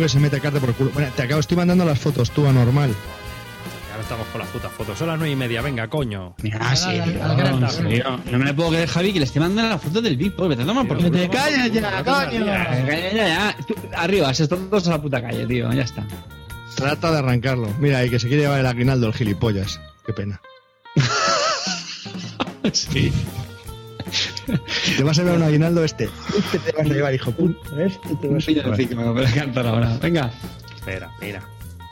Que se mete carne por el culo. Bueno, te acabo, estoy mandando las fotos, tú, anormal. Ahora estamos con las putas fotos. Son las nueve y media, venga, coño. Mira, sí, tío, en serio. No me lo puedo creer, Javi, que le esté mandando la foto del Big. Vete a tomar por Que culo. te calles ya, coño. Ya, ya, ya, ya. Arriba, se están todos a la puta calle, tío. Ya está. Trata de arrancarlo. Mira, y que se quiere llevar el aguinaldo, el gilipollas. Qué pena. Sí. Te vas a llevar un aguinaldo este. Este te vas a llevar, hijo puta. Este te vas a llevar. pico, me lo voy a cantar ahora. Venga. Espera, mira.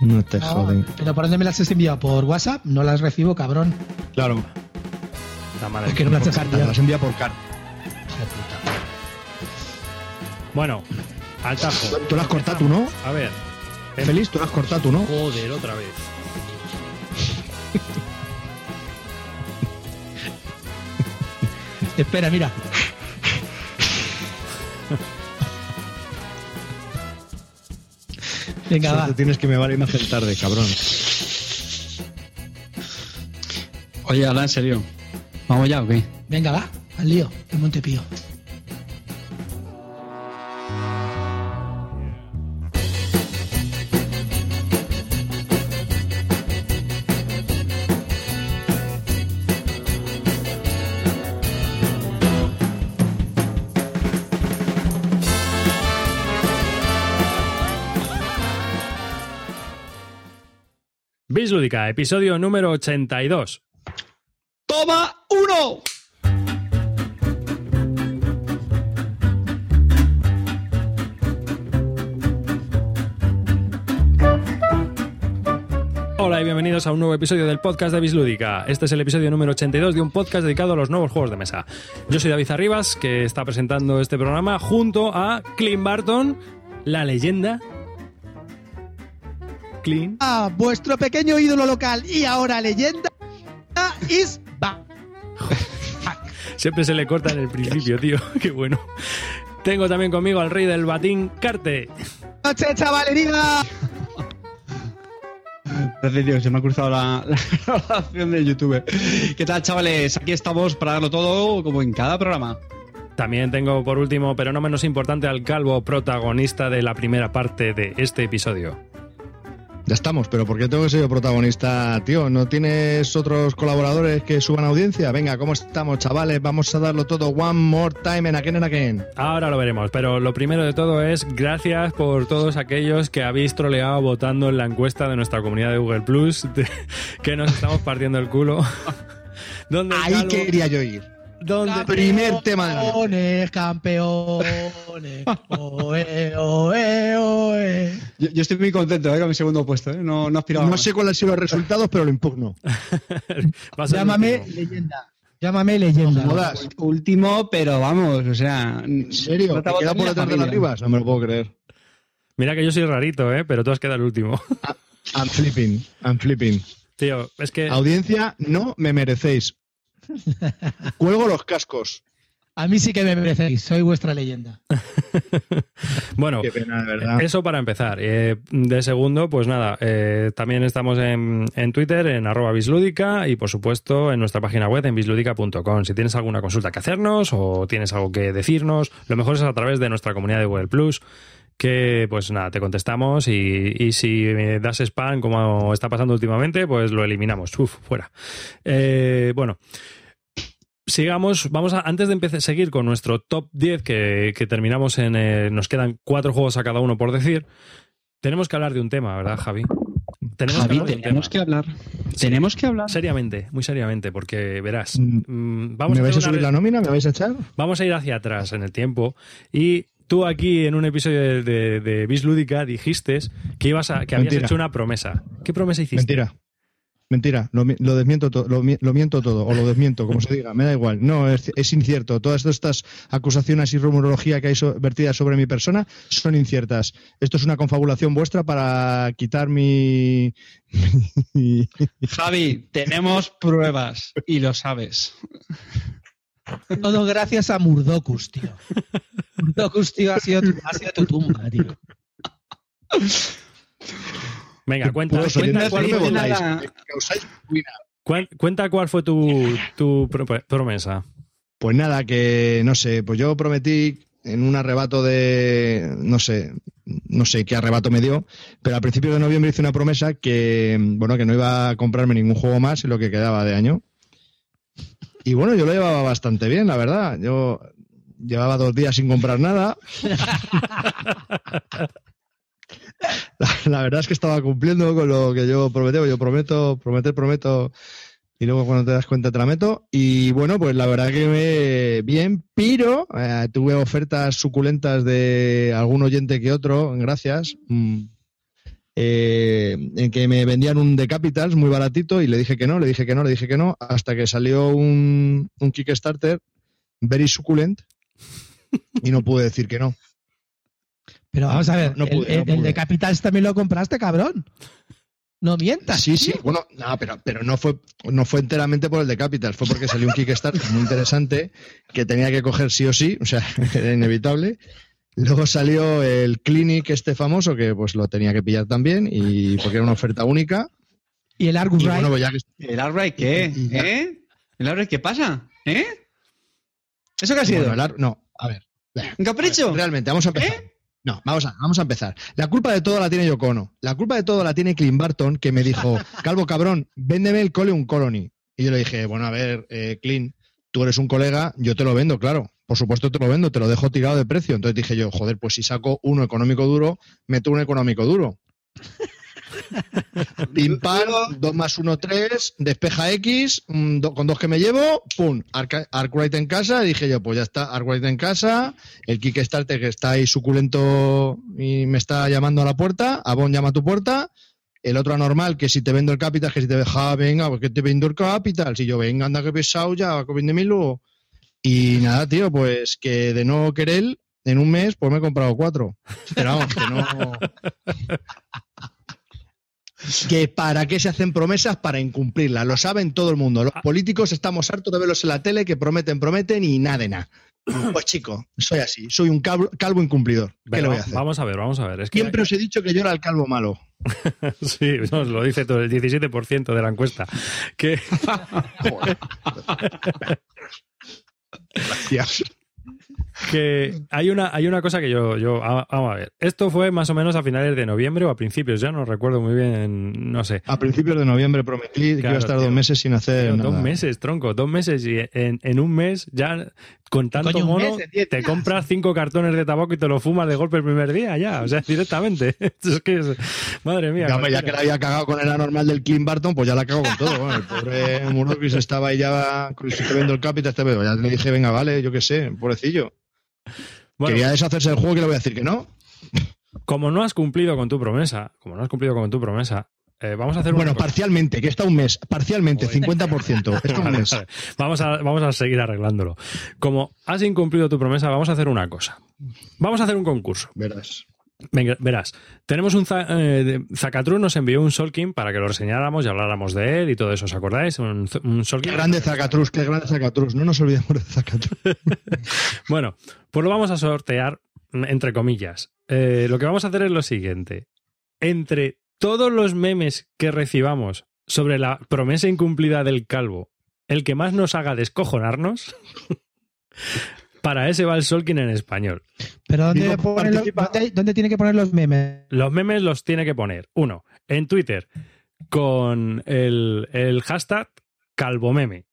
No te No, joden. pero ¿por dónde me las has enviado? ¿Por WhatsApp? No las recibo, cabrón. Claro. La madre. Es que no me las Te dejaría. las envía por carta. Bueno, al tajo. Tú las has cortado tú, ¿no? A ver. Feliz, tú las has cortado tú, ¿no? Joder, otra vez. Espera, mira. Venga, va. Tienes que me vale me hacen tarde, cabrón. Oye, habla en serio. ¿Vamos ya o qué? Venga, va. Al lío. El Montepío. Episodio número 82. ¡Toma uno! Hola y bienvenidos a un nuevo episodio del podcast de Bislúdica. Este es el episodio número 82 de un podcast dedicado a los nuevos juegos de mesa. Yo soy David Arribas, que está presentando este programa junto a Clint Barton, la leyenda. Clint. Ah, vuestro pequeño ídolo local y ahora leyenda is back. Siempre se le corta en el principio, tío. Qué bueno. Tengo también conmigo al rey del batín, Carte. Noche, chavalería. Gracias, tío, se me ha cruzado la, la grabación de YouTube. ¿Qué tal, chavales? Aquí estamos para darlo todo, como en cada programa. También tengo por último, pero no menos importante, al calvo protagonista de la primera parte de este episodio. Ya estamos, pero ¿por qué tengo que ser yo protagonista, tío? ¿No tienes otros colaboradores que suban audiencia? Venga, ¿cómo estamos, chavales? Vamos a darlo todo one more time en again and again. Ahora lo veremos, pero lo primero de todo es gracias por todos aquellos que habéis troleado votando en la encuesta de nuestra comunidad de Google Plus, que nos estamos partiendo el culo. Donde Ahí calvo- quería yo ir. Donde- Primer tema de la noche. Campeones, campeones. Oe, oe, oe. Yo, yo estoy muy contento eh, con mi segundo puesto, ¿eh? No, no aspiraba No sé cuáles han sido los resultados, pero lo impugno. Llámame leyenda. Llámame leyenda. No. Último, pero vamos, o sea... ¿En serio? No te ¿Te queda por detrás de las? No me lo puedo creer. Mira que yo soy rarito, ¿eh? pero tú has quedado el último. I'm flipping, I'm flipping. Tío, es que... Audiencia, no me merecéis. Cuelgo los cascos. A mí sí que me merecéis. Soy vuestra leyenda. Bueno, Qué pena, de verdad. Eso para empezar. Eh, de segundo, pues nada, eh, también estamos en, en Twitter, en arroba bislúdica y por supuesto en nuestra página web en bislúdica.com. Si tienes alguna consulta que hacernos o tienes algo que decirnos, lo mejor es a través de nuestra comunidad de Google Plus que pues nada, te contestamos y, y si das spam como está pasando últimamente, pues lo eliminamos. Uf, fuera. Eh, bueno, sigamos, vamos a, antes de empezar a seguir con nuestro top 10 que, que terminamos en, eh, nos quedan cuatro juegos a cada uno por decir, tenemos que hablar de un tema, ¿verdad, Javi? Tenemos Javi, que hablar tenemos que hablar. Tenemos que hablar. Seriamente, muy seriamente, porque verás, Mm. mm, vamos, ¿Me a vais a subir la nómina? ¿Me vais a echar? vamos a ir hacia atrás en el tiempo y tú aquí en un episodio de, de, de Bis Lúdica dijiste que ibas a, que habías Mentira. hecho una promesa. ¿Qué promesa hiciste? Mentira. Mentira, lo, mi- lo desmiento todo, lo, mi- lo miento todo, o lo desmiento, como se diga, me da igual. No, es, es incierto. Todas estas acusaciones y rumorología que hay so- vertidas sobre mi persona son inciertas. Esto es una confabulación vuestra para quitar mi... Javi, tenemos pruebas y lo sabes. Todo gracias a Murdocus, tío. Murdocus, tío, ha sido, ha sido tu tumba, tío. Venga, cuenta, cuenta, cuál, fue- cuenta cuál tu, tu pro- promesa. Pues nada, que no sé, pues yo prometí en un arrebato de, no sé, no sé qué arrebato me dio, pero a principios de noviembre hice una promesa que, bueno, que no iba a comprarme ningún juego más en lo que quedaba de año. Y bueno, yo lo llevaba bastante bien, la verdad. Yo llevaba dos días sin comprar nada. La, verdad es que estaba cumpliendo con lo que yo prometí. Yo prometo, prometer, prometo. Y luego cuando te das cuenta te la meto. Y bueno, pues la verdad que me bien, pero eh, tuve ofertas suculentas de algún oyente que otro, gracias. mm, eh, en que me vendían un de Capitals muy baratito y le dije que no, le dije que no, le dije que no, hasta que salió un, un Kickstarter very suculent y no pude decir que no. Pero vamos a ver, No el- pude, el, no el pude. de Capitals también lo compraste, cabrón. No mientas. Sí, sí, tío. bueno, no, pero, pero no fue no fue enteramente por el de Capital, fue porque salió un Kickstarter muy interesante que tenía que coger sí o sí, o sea, era inevitable. Luego salió el Clinic este famoso que pues lo tenía que pillar también y porque era una oferta única. Y el Argus bueno, pues ya ¿El Outright qué? Y ya. ¿Eh? ¿El Outright qué pasa? ¿Eh? ¿Eso qué ha sido? bueno, el ar- no, a ver. ¿Un capricho? Realmente, vamos a empezar. No, vamos a, vamos a empezar. La culpa de todo la tiene Yocono. La culpa de todo la tiene Clint Barton, que me dijo, Calvo cabrón, véndeme el cole un colony. Y yo le dije, bueno, a ver, eh, Clint, tú eres un colega, yo te lo vendo, claro. Por supuesto te lo vendo, te lo dejo tirado de precio. Entonces dije yo, joder, pues si saco uno económico duro, meto un económico duro. Pim pam, 2 más 1, 3, despeja X, mm, do- con dos que me llevo, pum, Arkwright en casa, dije yo, pues ya está, Arkwright en casa, el Kickstarter que está ahí suculento y me está llamando a la puerta, Avon llama a tu puerta, el otro anormal, que si te vendo el Capital, que si te deja, venga, pues que te vendo el Capital, si yo, venga, anda que pesado ya, que véndemelo. Y nada, tío, pues que de no querer, en un mes, pues me he comprado cuatro. Pero vamos, que no... que para qué se hacen promesas para incumplirlas. Lo saben todo el mundo. Los políticos estamos hartos de verlos en la tele que prometen, prometen y nada de nada. Pues chico, soy así. Soy un calvo, calvo incumplidor. ¿Qué Pero le voy a hacer? Vamos a ver, vamos a ver. Es que, Siempre os he dicho que yo era el calvo malo. sí, nos lo dice todo el 17% de la encuesta. Que, Gracias. Que hay una hay una cosa que yo yo vamos a ver esto fue más o menos a finales de noviembre o a principios ya no recuerdo muy bien no sé A principios de noviembre prometí que iba a estar tío. dos meses sin hacer Tío, nada. dos meses tronco dos meses y en, en un mes ya con tanto Coño, mono mes, te compras cinco cartones de tabaco y te lo fumas de golpe el primer día ya o sea directamente es que es- madre mía Ya, que la había cagado con el anormal del Clint Barton, pues ya la cago con todo. Bueno, el pobre Murdochis estaba ahí ya viendo el Capital, este pedo. Ya le dije, venga, vale, yo qué sé, pobrecillo. Bueno, Quería deshacerse del juego que le voy a decir que no. como no has cumplido con tu promesa como no has cumplido con tu promesa eh, vamos a hacer Bueno, cosa. parcialmente, que está un mes, parcialmente, 50%. Está un mes. Vamos, a, vamos a seguir arreglándolo. Como has incumplido tu promesa, vamos a hacer una cosa. Vamos a hacer un concurso. Verás. Venga, verás, tenemos un eh, Zacatrus nos envió un Solkin para que lo reseñáramos y habláramos de él y todo eso, ¿os acordáis? Un, un Solkin. Qué grande Zacatrus, qué grande Zacatrus. No nos olvidemos de Zacatrus. Bueno, pues lo vamos a sortear, entre comillas. Eh, lo que vamos a hacer es lo siguiente. Entre todos los memes que recibamos sobre la promesa incumplida del calvo, el que más nos haga descojonarnos, para ese va el Solkin en español. Pero ¿dónde, los- tiene que poner los memes? Los memes los tiene que poner, uno, en Twitter con el, el hashtag calvomeme.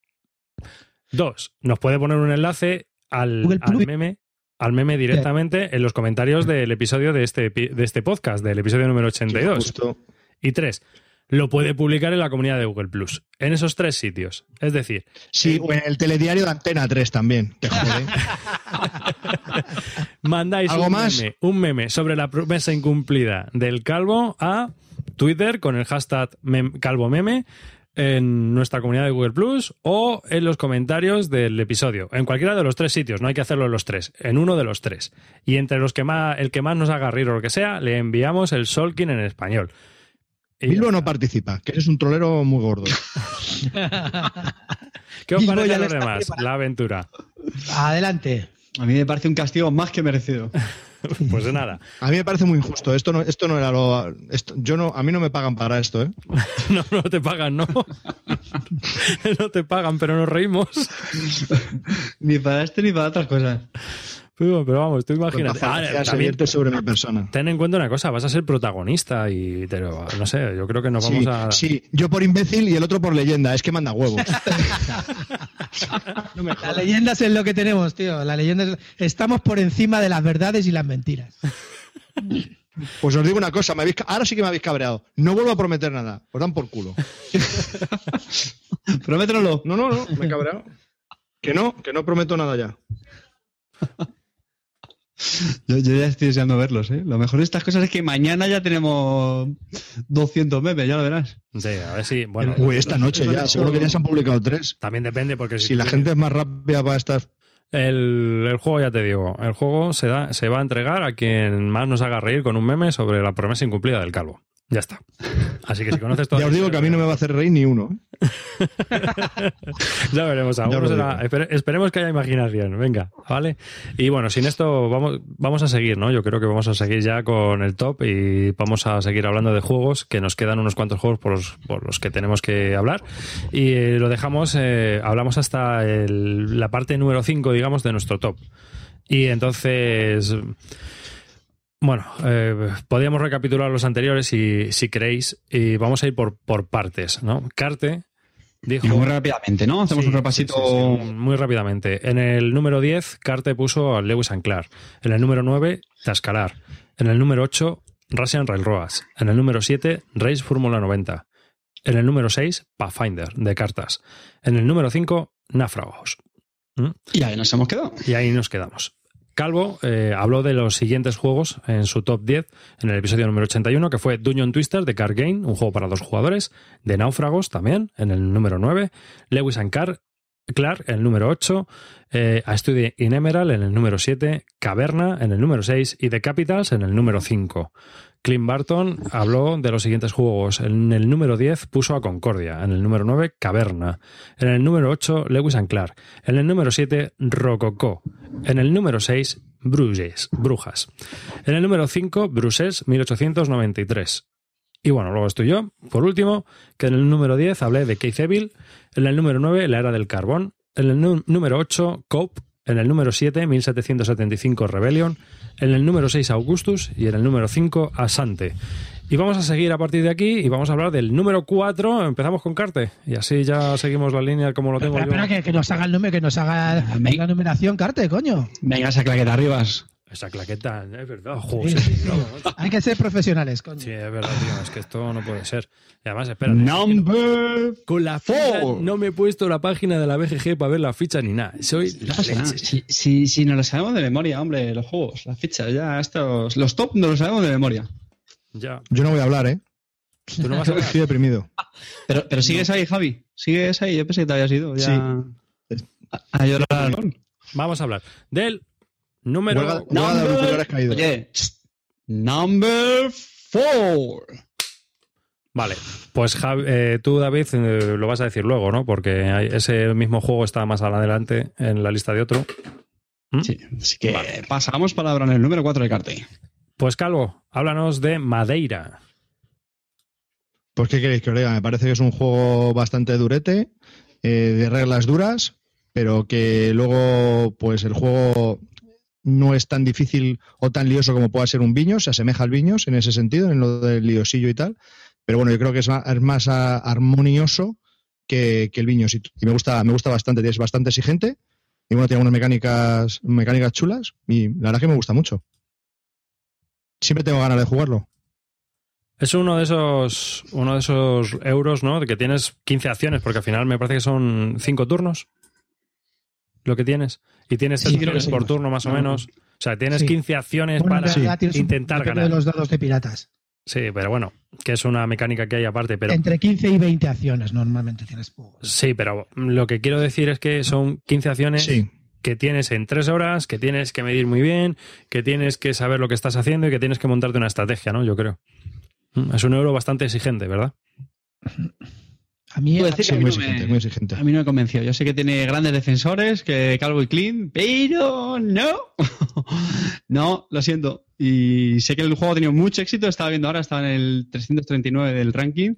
Dos, nos puede poner un enlace al, al meme al meme directamente en los comentarios del episodio de este, de este podcast, del episodio número 82. Justo. Y tres, lo puede publicar en la comunidad de Google Plus. En esos tres sitios. Es decir, Sí, o en el telediario de Antena 3 también. Jode. mandáis ¿Algo un más? meme, un meme sobre la promesa incumplida del calvo a Twitter con el hashtag mem- calvomeme en nuestra comunidad de Google Plus o en los comentarios del episodio. En cualquiera de los tres sitios, no hay que hacerlo en los tres, en uno de los tres. Y entre los que más, el que más nos haga reír o lo que sea, le enviamos el Solkin en español. Y Bilbo no participa, que eres un trolero muy gordo. ¿Qué os parece a lo los demás? La aventura. Adelante. A mí me parece un castigo más que merecido. Pues de nada. A mí me parece muy injusto. Esto no, esto no era lo. esto- yo no, a mí no me pagan para esto, ¿eh? No, no te pagan, no. No te pagan, pero nos reímos. Ni para esto ni para otras cosas. Pero, pero vamos, tú Ah, fantasía se también sobre mi persona. ten en cuenta una cosa, vas a ser protagonista y te lo- no sé, yo creo que nos vamos Sí, a... sí, yo por imbécil y el otro por leyenda. Es que manda huevos. No me La jodas. leyenda es lo que tenemos, tío. La leyenda es... Estamos por encima de las verdades y las mentiras. Pues os digo una cosa, me habéis ca- ahora sí que me habéis cabreado. No vuelvo a prometer nada. Os dan por culo. Promételo. No, no, no, me he cabreado. Que no, que no prometo nada ya. Yo, yo ya estoy deseando verlos, ¿eh? Lo mejor de estas cosas es que mañana ya tenemos 200 memes, ya lo verás. Sí, a ver si... Bueno, Uy, esta noche ya, seguro que ya se han publicado tres. también depende porque Si la gente es más rápida para estas. El, el juego, ya te digo, el juego se, da, se va a entregar a quien más nos haga reír con un meme sobre la promesa incumplida del calvo. Ya está. Así que si conoces todo... Ya os digo que a mí no me va a hacer reír ni uno. ¿eh? Ya veremos. Ya será- espere- esperemos que haya imaginación. Venga, ¿vale? Y bueno, sin esto vamos, vamos a seguir, ¿no? Yo creo que vamos a seguir ya con el top y vamos a seguir hablando de juegos, que nos quedan unos cuantos juegos por los, por los que tenemos que hablar. Y eh, lo dejamos, eh, hablamos hasta el- la parte número 5, digamos, de nuestro top. Y entonces... Bueno, eh, podríamos recapitular los anteriores si, si queréis y vamos a ir por, por partes, ¿no? Carte dijo... Y muy rápidamente, ¿no? Hacemos Sí, un repasito. sí, sí, muy rápidamente. En el número 10, Carte puso a Lewis and Clark. En el número 9, Tascalar. En el número 8, Russian Railroads. En el número 7, Race Fórmula 90. En el número 6, Pathfinder, de cartas. En el número 5, Náufragos. Y ahí nos hemos quedado. Y ahí nos quedamos. Calvo eh, habló de los siguientes juegos en su top 10 en el episodio número 81, que fue Dungeon Twister de Card Game, un juego para dos jugadores, de Náufragos también, en el número 9, Lewis and Clark en el número 8, eh, A Study in Emerald en el número 7, Caverna en el número 6 y The Capitals en el número 5. Clint Barton habló de los siguientes juegos. En el número 10 puso a Concordia. En el número 9, Caverna. En el número 8, Lewis and Clark. En el número 7, Rococó. En el número 6, Bruges, Brujas. En el número 5, Bruses 1893. Y bueno, luego estoy yo, por último, que en el número 10 hablé de Keith Evil, en el número 9, La Era del Carbón, en el número 8, Cope, en el número 7, 1775 Rebellion, en el número 6, Augustus, y en el número 5, Asante. Y vamos a seguir a partir de aquí y vamos a hablar del número 4, empezamos con Carte, y así ya seguimos la línea como lo tengo Espera, yo. espera, que, que nos haga el número, que nos haga Venga. la numeración, Carte, coño. Venga, esa claqueta arribas. Esa claqueta, es verdad, joder, Sí, sí, sí, no, Hay que ser profesionales, coño. Sí, es verdad, tío, es que esto no puede ser. Y además, espera. Number. Con la ficha Four. no me he puesto la página de la BGG para ver la ficha ni nada. Soy No la pasa nada. Si, si, si nos lo sabemos de memoria, hombre, los juegos, las fichas, ya estos. Los top nos los sabemos de memoria. Ya. Yo no voy a hablar, ¿eh? ¿Tú no vas a hablar? Estoy deprimido. Pero, pero sigues ahí, Javi. Sigues ahí. Yo pensé que te habías ido. Ya... A, a llorar. Vamos a hablar del número. Huelga- huelga de auriculares caídos. Oye, number four. Vale, pues Javi- eh, tú, David, eh, lo vas a decir luego, ¿no? Porque hay- ese mismo juego está más adelante en la lista de otro. ¿Mm? Sí, así que pasamos palabra en el número 4 de Carte. Pues Calvo, háblanos de Madeira. Pues, ¿qué queréis que os diga? Me parece que es un juego bastante durete, eh, de reglas duras, pero que luego, pues el juego no es tan difícil o tan lioso como pueda ser un Viños, se asemeja al Viños en ese sentido, en lo del liosillo y tal. Pero bueno, yo creo que es más, ah, armonioso que, que el Viños y, y me gusta, me gusta bastante, es bastante exigente y bueno, tiene unas mecánicas, mecánicas chulas y la verdad que me gusta mucho. Siempre tengo ganas de jugarlo. Es uno de esos uno de esos euros, ¿no? De que tienes 15 acciones, porque al final me parece que son 5 turnos lo que tienes. Y tienes Sí, tres acciones por turno más o menos. O sea, tienes Sí. 15 acciones Bueno, para intentar ganar. de los dados de piratas. Sí, pero bueno, que es una mecánica que hay aparte. Pero Entre 15 y 20 acciones normalmente tienes. sí, pero lo que quiero decir es que son 15 acciones Sí, que tienes en 3 horas, que tienes que medir muy bien, que tienes que saber lo que estás haciendo y que tienes que montarte una estrategia, ¿no? Yo creo. Mm, Es un euro bastante exigente, ¿verdad? A mí, Puedo decir sí, que a mí muy no me- muy exigente. A mí no me convenció. Yo sé que tiene grandes defensores, que Calvo y Clean, pero no. no, lo siento. Y sé que el juego ha tenido mucho éxito. Estaba viendo ahora, estaba en el 339 del ranking.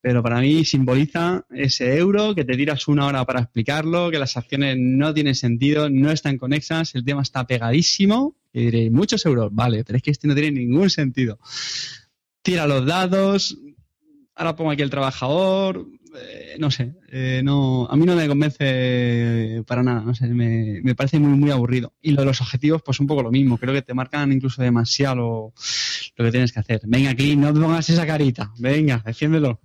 pero para mí simboliza ese euro que te tiras una hora para explicarlo, que las acciones no tienen sentido, no están conexas, el tema está pegadísimo. Y diré, muchos euros, vale, pero es que este no tiene ningún sentido. Tira los dados, ahora pongo aquí el trabajador, eh, no sé, eh, no, a mí no me convence para nada, no sé, me, me, parece muy, muy aburrido. Y lo de los objetivos, pues un poco lo mismo, creo que te marcan incluso demasiado lo, lo que tienes que hacer. Venga, aquí, no pongas esa carita, venga, defiéndelo.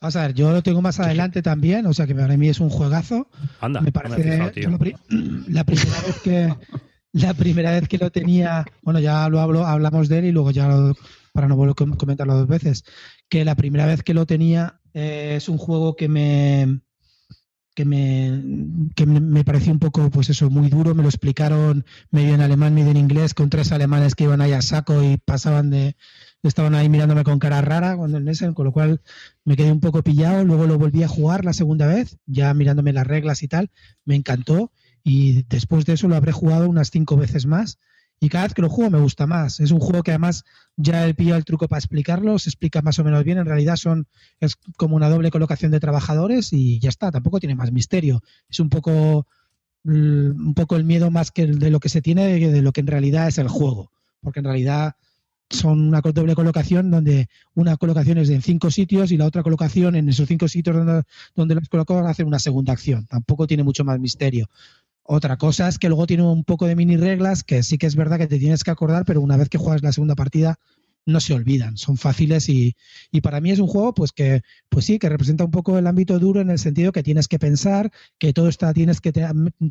Vamos a ver, yo lo tengo más adelante también, o sea que para mí es un juegazo. Anda, me parece no me fijado, la, primera vez que la primera vez que lo tenía, bueno, ya lo hablo, hablamos de él y luego ya lo, para no volver a comentarlo dos veces, que la primera vez que lo tenía eh, es un juego que me que me que me pareció un poco pues eso muy duro. Me lo explicaron medio en alemán medio en inglés con tres alemanes que iban ahí a saco y pasaban de estaban ahí mirándome con cara rara cuando en ese, con lo cual me quedé un poco pillado, luego lo volví a jugar la segunda vez, ya mirándome las reglas y tal, me encantó y después de eso lo habré jugado unas cinco veces más y cada vez que lo juego me gusta más. Es un juego que además ya he pillado el truco para explicarlo, se explica más o menos bien, en realidad son es como una doble colocación de trabajadores y ya está, tampoco tiene más misterio. Es un poco mm, un poco el miedo más que de lo que se tiene de lo que en realidad es el juego, porque en realidad son una doble colocación donde una colocación es en cinco sitios y la otra colocación en esos cinco sitios donde, donde los colocamos hacer una segunda acción. Tampoco tiene mucho más misterio. Otra cosa es que luego tiene un poco de mini reglas que sí que es verdad que te tienes que acordar, pero una vez que juegas la segunda partida no se olvidan, son fáciles y, y, para mí es un juego pues que pues sí, que representa un poco el ámbito duro en el sentido que tienes que pensar, que todo está tienes que te,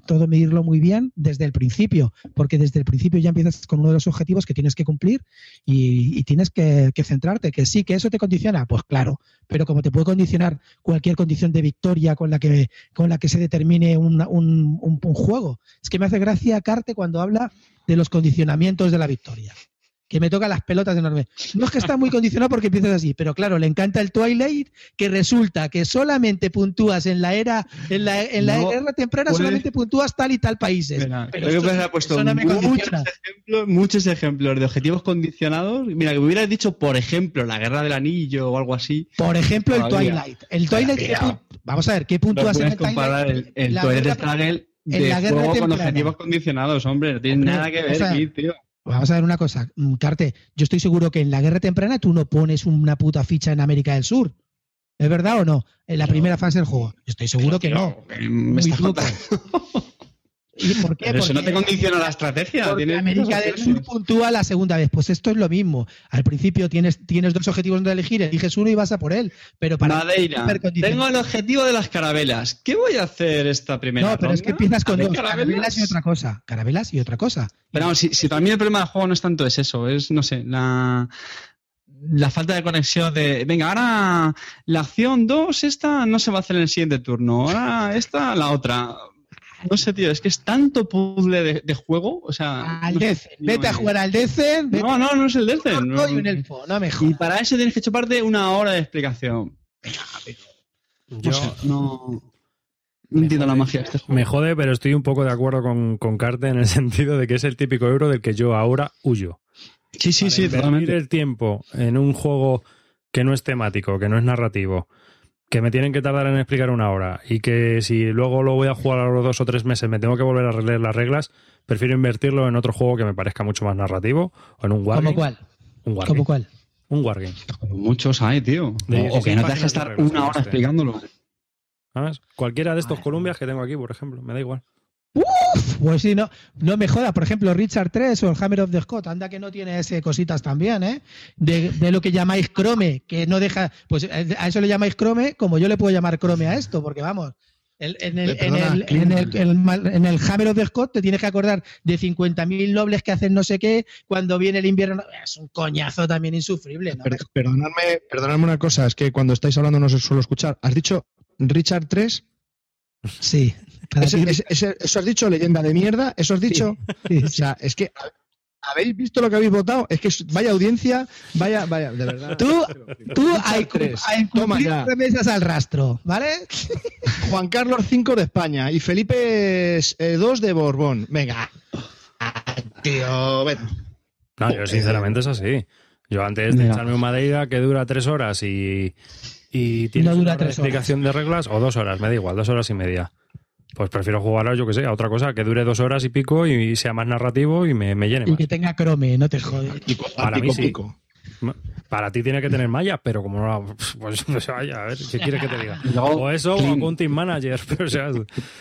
todo medirlo muy bien desde el principio, porque desde el principio ya empiezas con uno de los objetivos que tienes que cumplir y, y tienes que, centrarte, que sí, que eso te condiciona, pues claro, pero como te puede condicionar cualquier condición de victoria con la que, con la que se determine un, un, un juego. Es que me hace gracia Carte cuando habla de los condicionamientos de la victoria que me toca las pelotas enormes. No es que está muy condicionado porque empiezas así, pero claro, le encanta el Twilight, que resulta que solamente puntúas en la era, en la, en la no, era temprana, solamente puntúas tal y tal países. Mira, pero esto, que ha puesto no muchos, ejemplos, muchos ejemplos de objetivos condicionados. Mira, que me hubieras dicho, por ejemplo, la guerra del anillo o algo así. Por ejemplo, el Twilight. El Twilight, vamos a ver, ¿qué puntúas en el comparar el, el Twilight Struggle de juego con objetivos condicionados, hombre, no tiene hombre, nada que ver, o sea, aquí, tío. Vamos a ver una cosa, mm, Carte. Yo estoy seguro que en la guerra temprana tú no pones una puta ficha en América del Sur. ¿Es verdad o no? En la no. primera fase del juego. Yo estoy seguro que no. Me estás ¿Y por qué? Pero eso no te condiciona la estrategia. Porque América del Sur puntúa la segunda vez. Pues esto es lo mismo. Al principio tienes, tienes dos objetivos donde elegir, eliges uno y vas a por él. Pero para Madeira, tengo el objetivo de las carabelas. ¿Qué voy a hacer esta primera No, pero ronda? es que empiezas con dos. carabelas? Carabelas y otra cosa. Carabelas y otra cosa. Pero vamos, si, si para mí el problema del juego no es tanto es eso, es, no sé, la la falta de conexión de, venga, ahora la acción 2, esta no se va a hacer en el siguiente turno, ahora esta, la otra. No sé, tío, es que es tanto puzzle de, de juego, o sea... Al no sé, Decen, vete a jugar al Decen. No, no, no es el Decen. a No. y un elfo, no me Y para eso tienes que chuparte una hora de explicación. Yo No no, no entiendo la magia de este juego. me jode, pero estoy un poco de acuerdo con, con Carte en el sentido de que es el típico euro del que yo ahora huyo. Sí, sí, Para sí, totalmente. el tiempo en un juego que no es temático, que no es narrativo, que me tienen que tardar en explicar una hora y que si luego lo voy a jugar a los dos o tres meses me tengo que volver a releer las reglas, prefiero invertirlo en otro juego que me parezca mucho más narrativo o en un wargame. ¿Cómo cuál? Un wargame. ¿Cómo cuál? Un wargame. Muchos hay, tío. De O, o que no te 16 dejes estar reglas, una hora este. explicándolo. ¿Sabes? Cualquiera de estos Columbias que tengo aquí, por ejemplo, me da igual. Pues sí, no, no me joda. Por ejemplo, Richard 3 o el Hammer of the Scott, anda que no tiene ese cositas también, ¿eh? De, de lo que llamáis Chrome, que no deja. Pues eh, a eso le llamáis Chrome, como yo le puedo llamar Chrome a esto, porque vamos. el- en, el, en, el, el, el Hammer of the Scott te tienes que acordar de 50.000 nobles que hacen no sé qué cuando viene el invierno. Es un coñazo también insufrible. ¿no? Per- perdonadme, perdonadme una cosa, es que cuando estáis hablando no se suelo escuchar. ¿Has dicho Richard 3? Sí. Para ¿Ese- ti- ese- ese- ¿Eso has dicho, leyenda de mierda? ¿Eso has dicho? sí, O sea, es que ¿ha- ¿habéis visto lo que habéis votado? Es que es- vaya audiencia, vaya, vaya, de verdad. Tú, tú hay, tres. hay Toma ya. al rastro, ¿vale? Juan Carlos V de España y Felipe II de Borbón. Venga. Ah, Tío, ven. No, yo sinceramente es así. Yo antes de Mira. echarme un Madeira que dura tres horas y, y tienes No dura una tres horas. explicación de reglas o dos horas, me da igual, dos horas y media. Pues prefiero jugar, yo que sé, a otra cosa que dure dos horas y pico y sea más narrativo y me, me llene Y más. que tenga Chrome, no te jodes. Pico, Para mí sí. pico. Para ti tiene que tener malla, pero como no, pues, pues vaya, a ver, ¿qué quieres que te diga? Luego, O eso, o con Team Manager, pero, o sea,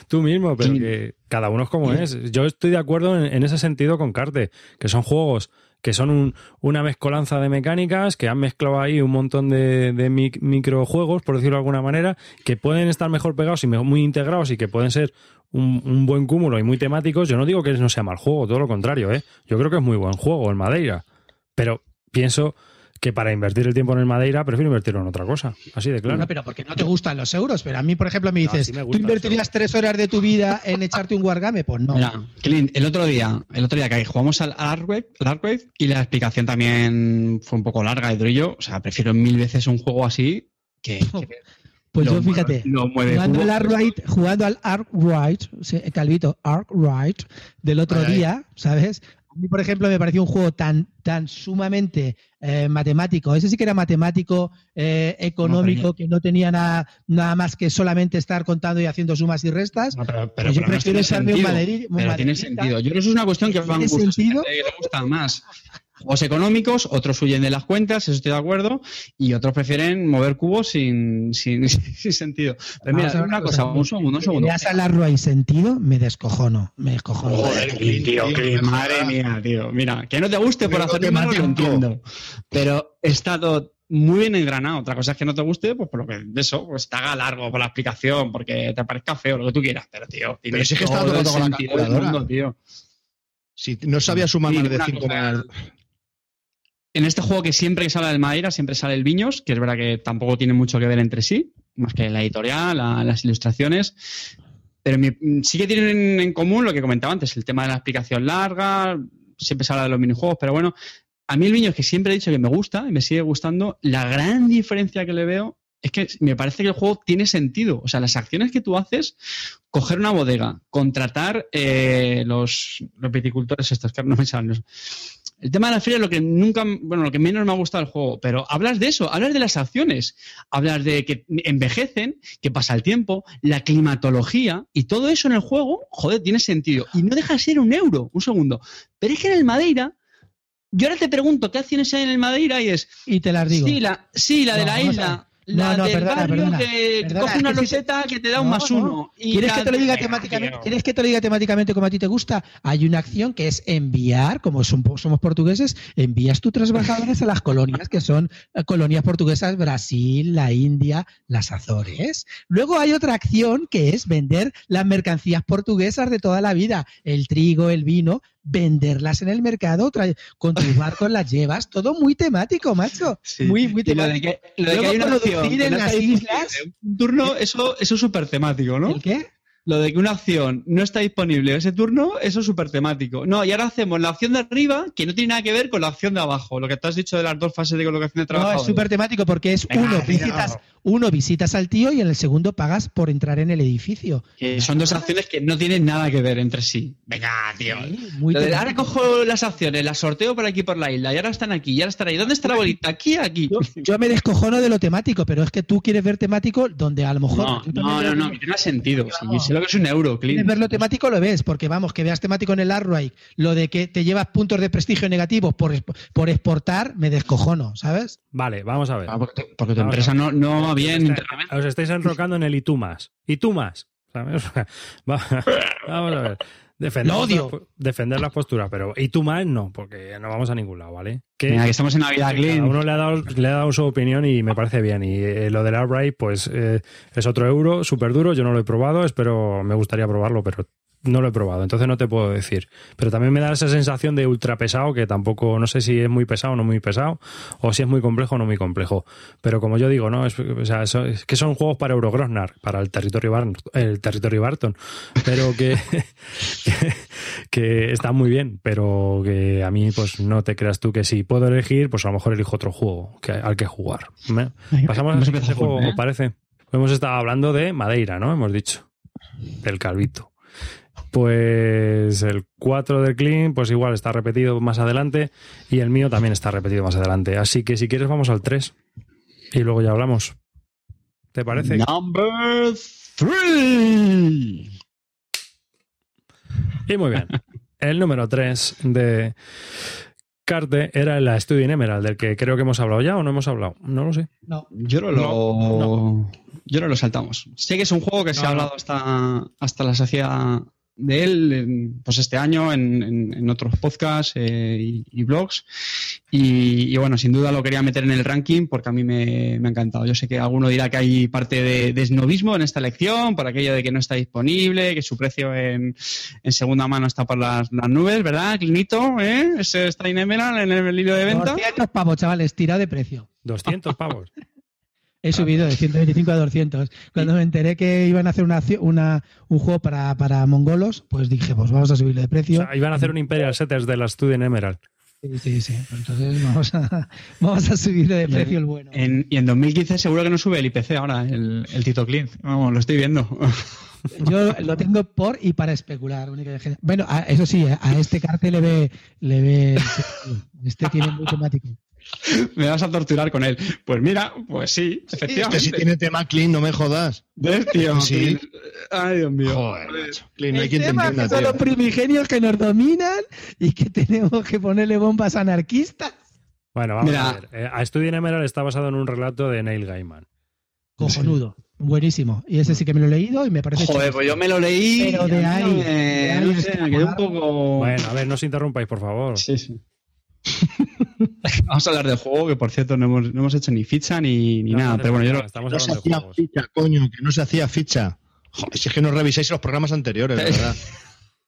tú mismo, pero que cada uno es como es. Yo estoy de acuerdo en, en ese sentido con Carte, que son juegos que son un- una mezcolanza de mecánicas, que han mezclado ahí un montón de, de mic- microjuegos, por decirlo de alguna manera, que pueden estar mejor pegados y muy integrados y que pueden ser un, un buen cúmulo y muy temáticos. Yo no digo que no sea mal juego, todo lo contrario, ¿eh? Yo creo que es muy buen juego el Madeira, pero pienso que para invertir el tiempo en el Madeira prefiero invertirlo en otra cosa, así de claro. No, pero porque no te gustan los euros. Pero a mí, por ejemplo, me No, dices, sí me ¿tú invertirías tres horas de tu vida en echarte un Wargame? Pues no. Mira, Clint, el otro día, el otro día que jugamos al Arkwave, y la explicación también fue un poco larga y durillo. O sea, prefiero mil veces un juego así que, que Pues lo yo, fíjate, mueve jugando al Arkwright, jugando al Arkwright, Calvito, Arkwright, del otro día, ¿sabes? A mí, por ejemplo, me pareció un juego tan, tan sumamente eh, matemático. Ese sí que era matemático, eh, económico, que no tenía nada, nada más que solamente estar contando y haciendo sumas y restas. No, pero, pero- Pues yo pero no prefiero tiene echarme un Pero tiene sentido. Yo creo que eso es una cuestión que ¿Tiene que le gustan más juegos económicos, otros huyen de las cuentas, eso estoy de acuerdo, y otros prefieren mover cubos sin, sin, sin sentido. Pero mira, ver una cosa, un segundo, un segundo. veas al Arkwright sentido, me descojono, me descojono. Joder, Clint, tío, Clint, madre mía, tío. Mira, que no te guste por hacer malo, lo entiendo. Pero está todo muy bien engranado. Otra cosa es que no te guste, pues por lo que de eso, pues te haga largo por la explicación, porque te parezca feo, lo que tú quieras. Pero, tío, Pero si es que está todo el tocando con la sentido del calculadora. mundo, tío. Si no sabía sumar Sí, más de una 5 cosa- En este juego que siempre sale del Madeira, siempre sale el Viños, que es verdad que tampoco tiene mucho que ver entre sí, más que la editorial, la- las ilustraciones. Pero sí que tienen en común lo que comentaba antes, el tema de la explicación larga, siempre se habla de los minijuegos, pero bueno, a mí el Viños, que siempre he dicho que me gusta y me sigue gustando, la gran diferencia que le veo es que me parece que el juego tiene sentido. O sea, las acciones que tú haces, coger una bodega, contratar eh, los, los viticultores estos, que no me salen. El tema de la feria es lo que nunca, bueno, lo que menos me ha gustado del juego, pero hablas de eso, hablas de las acciones, hablas de que envejecen, que pasa el tiempo, la climatología y todo eso en el juego, joder, tiene sentido. Y no deja de ser un euro, un segundo. Pero es que en el Madeira, yo ahora te pregunto qué acciones hay en el Madeira y es, Y te las digo. sí, la, sí, la de la isla. La No, no, del perdona, barrio perdona, que perdona, coge es una que si te- roseta que te da un No, más no. uno. y ¿Quieres que te lo diga de- temáticamente? ¿Quieres que te lo diga temáticamente como a ti te gusta? Hay una acción que es enviar, como son- somos portugueses, envías tus trabajadores a las colonias, que son eh, colonias portuguesas, Brasil, la India, las Azores. Luego hay otra acción que es vender las mercancías portuguesas de toda la vida, el trigo, el vino, venderlas en el mercado, con tus barcos las llevas, todo muy temático, macho. Sí. Muy, muy Y lo de temático. que, lo de que hay una que en las islas- un turno, eso, eso es súper temático, ¿no? ¿El qué? Lo de que una acción no está disponible ese turno, eso es súper temático. No, y ahora hacemos la opción de arriba que no tiene nada que ver con la opción de abajo. Lo que te has dicho de las dos fases de colocación de No, trabajo. es súper temático porque es Venga, uno, visitas, uno visitas al tío y en el segundo pagas por entrar en el edificio. Que son dos acciones que no tienen nada que ver entre sí. Venga, tío. Sí, muy Lo de, ahora cojo las acciones, las sorteo por aquí por la isla, y ahora están aquí, y ahora están ahí. ¿Dónde está la bolita? Aquí, aquí. Yo, yo me descojono de lo temático, pero es que tú quieres ver temático donde a lo mejor. No, no, no, no, tiene sentido. Sí, No. yo sé que es un euro, Clint. ver lo temático, lo ves, porque vamos, que veas temático en el Arkwright, lo de que te llevas puntos de prestigio negativos por, por exportar, me descojono, ¿sabes? Vale, vamos a ver. Ah, porque, porque tu Vamos empresa no, no va bien Os internamente. estáis- Os estáis enrocando en el y tú más. Y tú más. ¿sabes? Va- Vamos a ver. Defender, Lo odio. las- defender las posturas, pero y tú más no, porque no vamos a ningún lado, ¿vale? Que Mira, que estamos en Navidad, Clint. uno le ha, dado, le ha dado su opinión y me parece bien. Y eh, lo del Outright, pues eh, es otro euro, súper duro. Yo no lo he probado, espero, me gustaría probarlo, pero no lo he probado, entonces no te puedo decir. Pero también me da esa sensación de ultra pesado, que tampoco, no sé si es muy pesado o no muy pesado, o si es muy complejo o no muy complejo. Pero como yo digo, ¿no? Es, o sea, eso- es que son juegos para Eurogrosnar, para el territorio, Bar- el territorio Barton, pero que, que, que están muy bien, pero que a mí, pues no te creas tú que si puedo elegir, pues a lo mejor elijo otro juego que, al que jugar. ¿me? Pasamos al siguiente juego, ¿eh? ¿os parece? Hemos estado hablando de Madeira, ¿no? Hemos dicho. Del Calvito. Pues el 4 del Clean, pues igual está repetido más adelante. Y el mío también está repetido más adelante. Así que si quieres, vamos al 3. Y luego ya hablamos. ¿Te parece? Number three. Y muy bien. El número 3 de Carte era la Studio Emerald, del que creo que hemos hablado ya o no hemos hablado. No lo sé. No. Yo no lo, No, Yo no lo saltamos. Sé que es un juego que se ha no. hablado hasta, hasta la saciedad de él en- pues este año en, en- en otros podcasts eh, y, y blogs. Y, y bueno, sin duda lo quería meter en el ranking porque a mí me, me ha encantado. Yo sé que alguno dirá que hay parte de, de snobismo en esta elección por aquello de que no está disponible, que su precio en, en segunda mano está por las, las nubes, ¿verdad, Clinito? ¿Eh? Ese está en Emerald en el hilo de venta. 200 pavos, chavales, tira de precio. 200 pavos. He subido de 125 a 200. Cuando me enteré que iban a hacer una, un juego para, para mongolos, pues dije, pues vamos a subirle de O precio. sea, iban a hacer un Imperial Setters de la Studio Emerald. Sí, sí, sí. Entonces vamos a, vamos a subirle de precio el bueno. En- y en 2015 seguro que no sube el IPC ahora, el, el Tito Clean. Vamos, lo estoy viendo. Yo lo tengo por y para especular. Bueno, a- eso sí, a este cartel le ve, le ve. Este tiene muy temático. Me vas a torturar con él. Pues mira, pues sí, Es efectivamente. que si tiene tema clean, no me jodas. ¿Ves, tío? Sí. Ay, Dios mío. Joder, macho. Clean, no hay El quien te tema entienda, que son los primigenios que nos dominan y que tenemos que ponerle bombas anarquistas. Bueno, vamos Mira. a ver. Eh, a Studio Emerald está basado en un relato de Neil Gaiman. Cojonudo. Buenísimo. Y ese sí que me lo he leído y me parece Joder, pues yo me lo leí. Pero de ahí, no me- de ahí no es sé, que me quedé un jugar- poco. Bueno, a ver, no os interrumpáis, por favor. Sí, sí. Vamos a hablar del juego, que por cierto no hemos, no hemos hecho ni ficha ni, ni No, nada. no Pero bueno, yo lo- Estamos No se hablando de hacía juegos. ficha, coño, que no se hacía ficha. Joder, si es que no revisáis los programas anteriores, de verdad.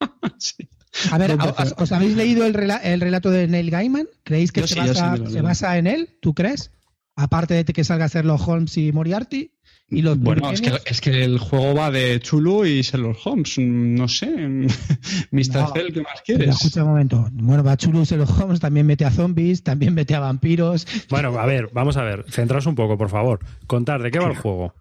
sí. A ver, ¿os, os habéis leído el, rela- el relato de Neil Gaiman? ¿Creéis que se, sí, sí basa, lo se basa en él? ¿Tú crees? Aparte de que salga a ser los Holmes y Moriarty y los Bueno, es que, es que el juego va de Chulu y Sherlock Holmes. No sé. Mr. No, Cell, ¿qué más quieres? escucha un momento. Bueno, Bachulus en los Holmes también mete a zombies, también mete a vampiros. Bueno, a ver, vamos a ver. Centraos un poco, por favor. Contar, ¿de qué va el juego?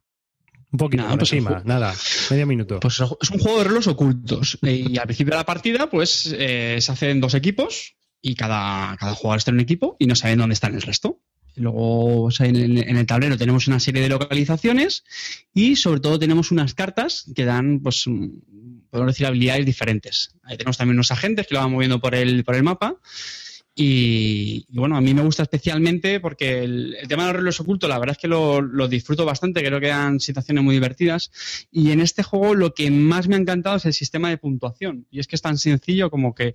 Un poquito Nada, por pues encima, nada, medio minuto. Pues es un juego de roles ocultos. Y al principio de la partida, pues eh, se hacen dos equipos y cada, cada jugador está en un equipo y no saben dónde están el resto. Luego en, el, tablero tenemos una serie de localizaciones y sobre todo tenemos unas cartas que dan, pues, podemos decir, habilidades diferentes. Tenemos también unos agentes que lo van moviendo por el, por el mapa. Y, bueno, a mí me gusta especialmente porque el, tema de los reloj ocultos, la verdad es que lo, lo disfruto bastante, creo que dan situaciones muy divertidas. Y en este juego lo que más me ha encantado es el sistema de puntuación. Y es que es tan sencillo como que,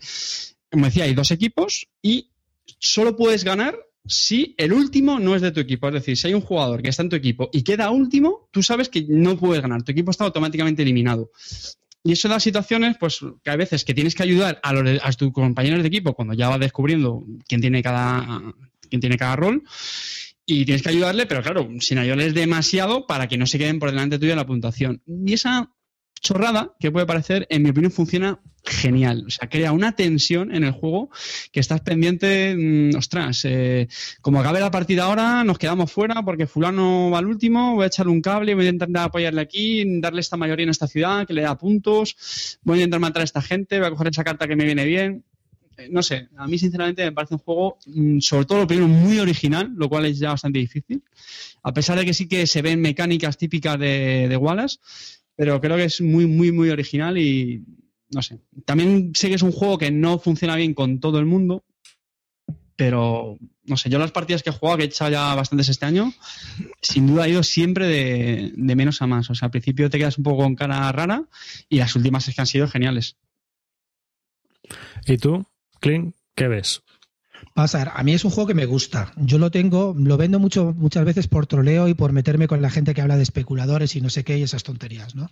como decía, hay dos equipos y solo puedes ganar si el último no es de tu equipo. Es decir, si hay un jugador que está en tu equipo y queda último, tú sabes que no puedes ganar. Tu equipo está automáticamente eliminado. Y eso da situaciones, pues, que a veces que tienes que ayudar a, los a tus compañeros de equipo cuando ya vas descubriendo quién tiene cada, quién tiene cada rol. Y tienes que ayudarle, pero claro, sin ayudarles demasiado para que no se queden por delante tuyo en la puntuación. Y esa chorrada que puede parecer, en mi opinión, funciona genial. O sea, crea una tensión en el juego que estás pendiente, mm, ostras, eh, como acabe la partida ahora, nos quedamos fuera porque fulano va al último, voy a echarle un cable, voy a intentar apoyarle aquí, darle esta mayoría en esta ciudad, que le da puntos, voy a intentar matar a esta gente, voy a coger esa carta que me viene bien. Eh, No sé, a mí sinceramente me parece un juego, mm, sobre todo lo primero, muy original, lo cual es ya bastante difícil. A pesar de que sí que se ven mecánicas típicas de, de Wallace, pero creo que es muy, muy, muy original y no sé. También sé que es un juego que no funciona bien con todo el mundo, pero no sé, yo las partidas que he jugado, que he echado ya bastantes este año, sin duda he ido siempre de, de menos a más. O sea, al principio te quedas un poco con cara rara y las últimas es que han sido geniales. ¿Y tú, Clint, qué ves? Vamos a mí es un juego que me gusta. Yo lo tengo, lo vendo mucho, muchas veces por troleo y por meterme con la gente que habla de especuladores y no sé qué y esas tonterías, ¿no?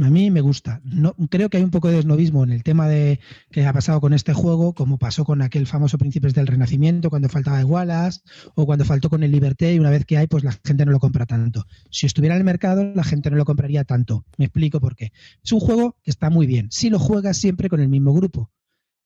A mí me gusta. No, creo que hay un poco de esnovismo en el tema de que ha pasado con este juego, como pasó con aquel famoso Príncipes del Renacimiento, cuando faltaba Wallace, o cuando faltó con el Liberté, y una vez que hay, pues la gente no lo compra tanto. Si estuviera en el mercado, la gente no lo compraría tanto. Me explico por qué. Es un juego que está muy bien, si lo juegas siempre con el mismo grupo.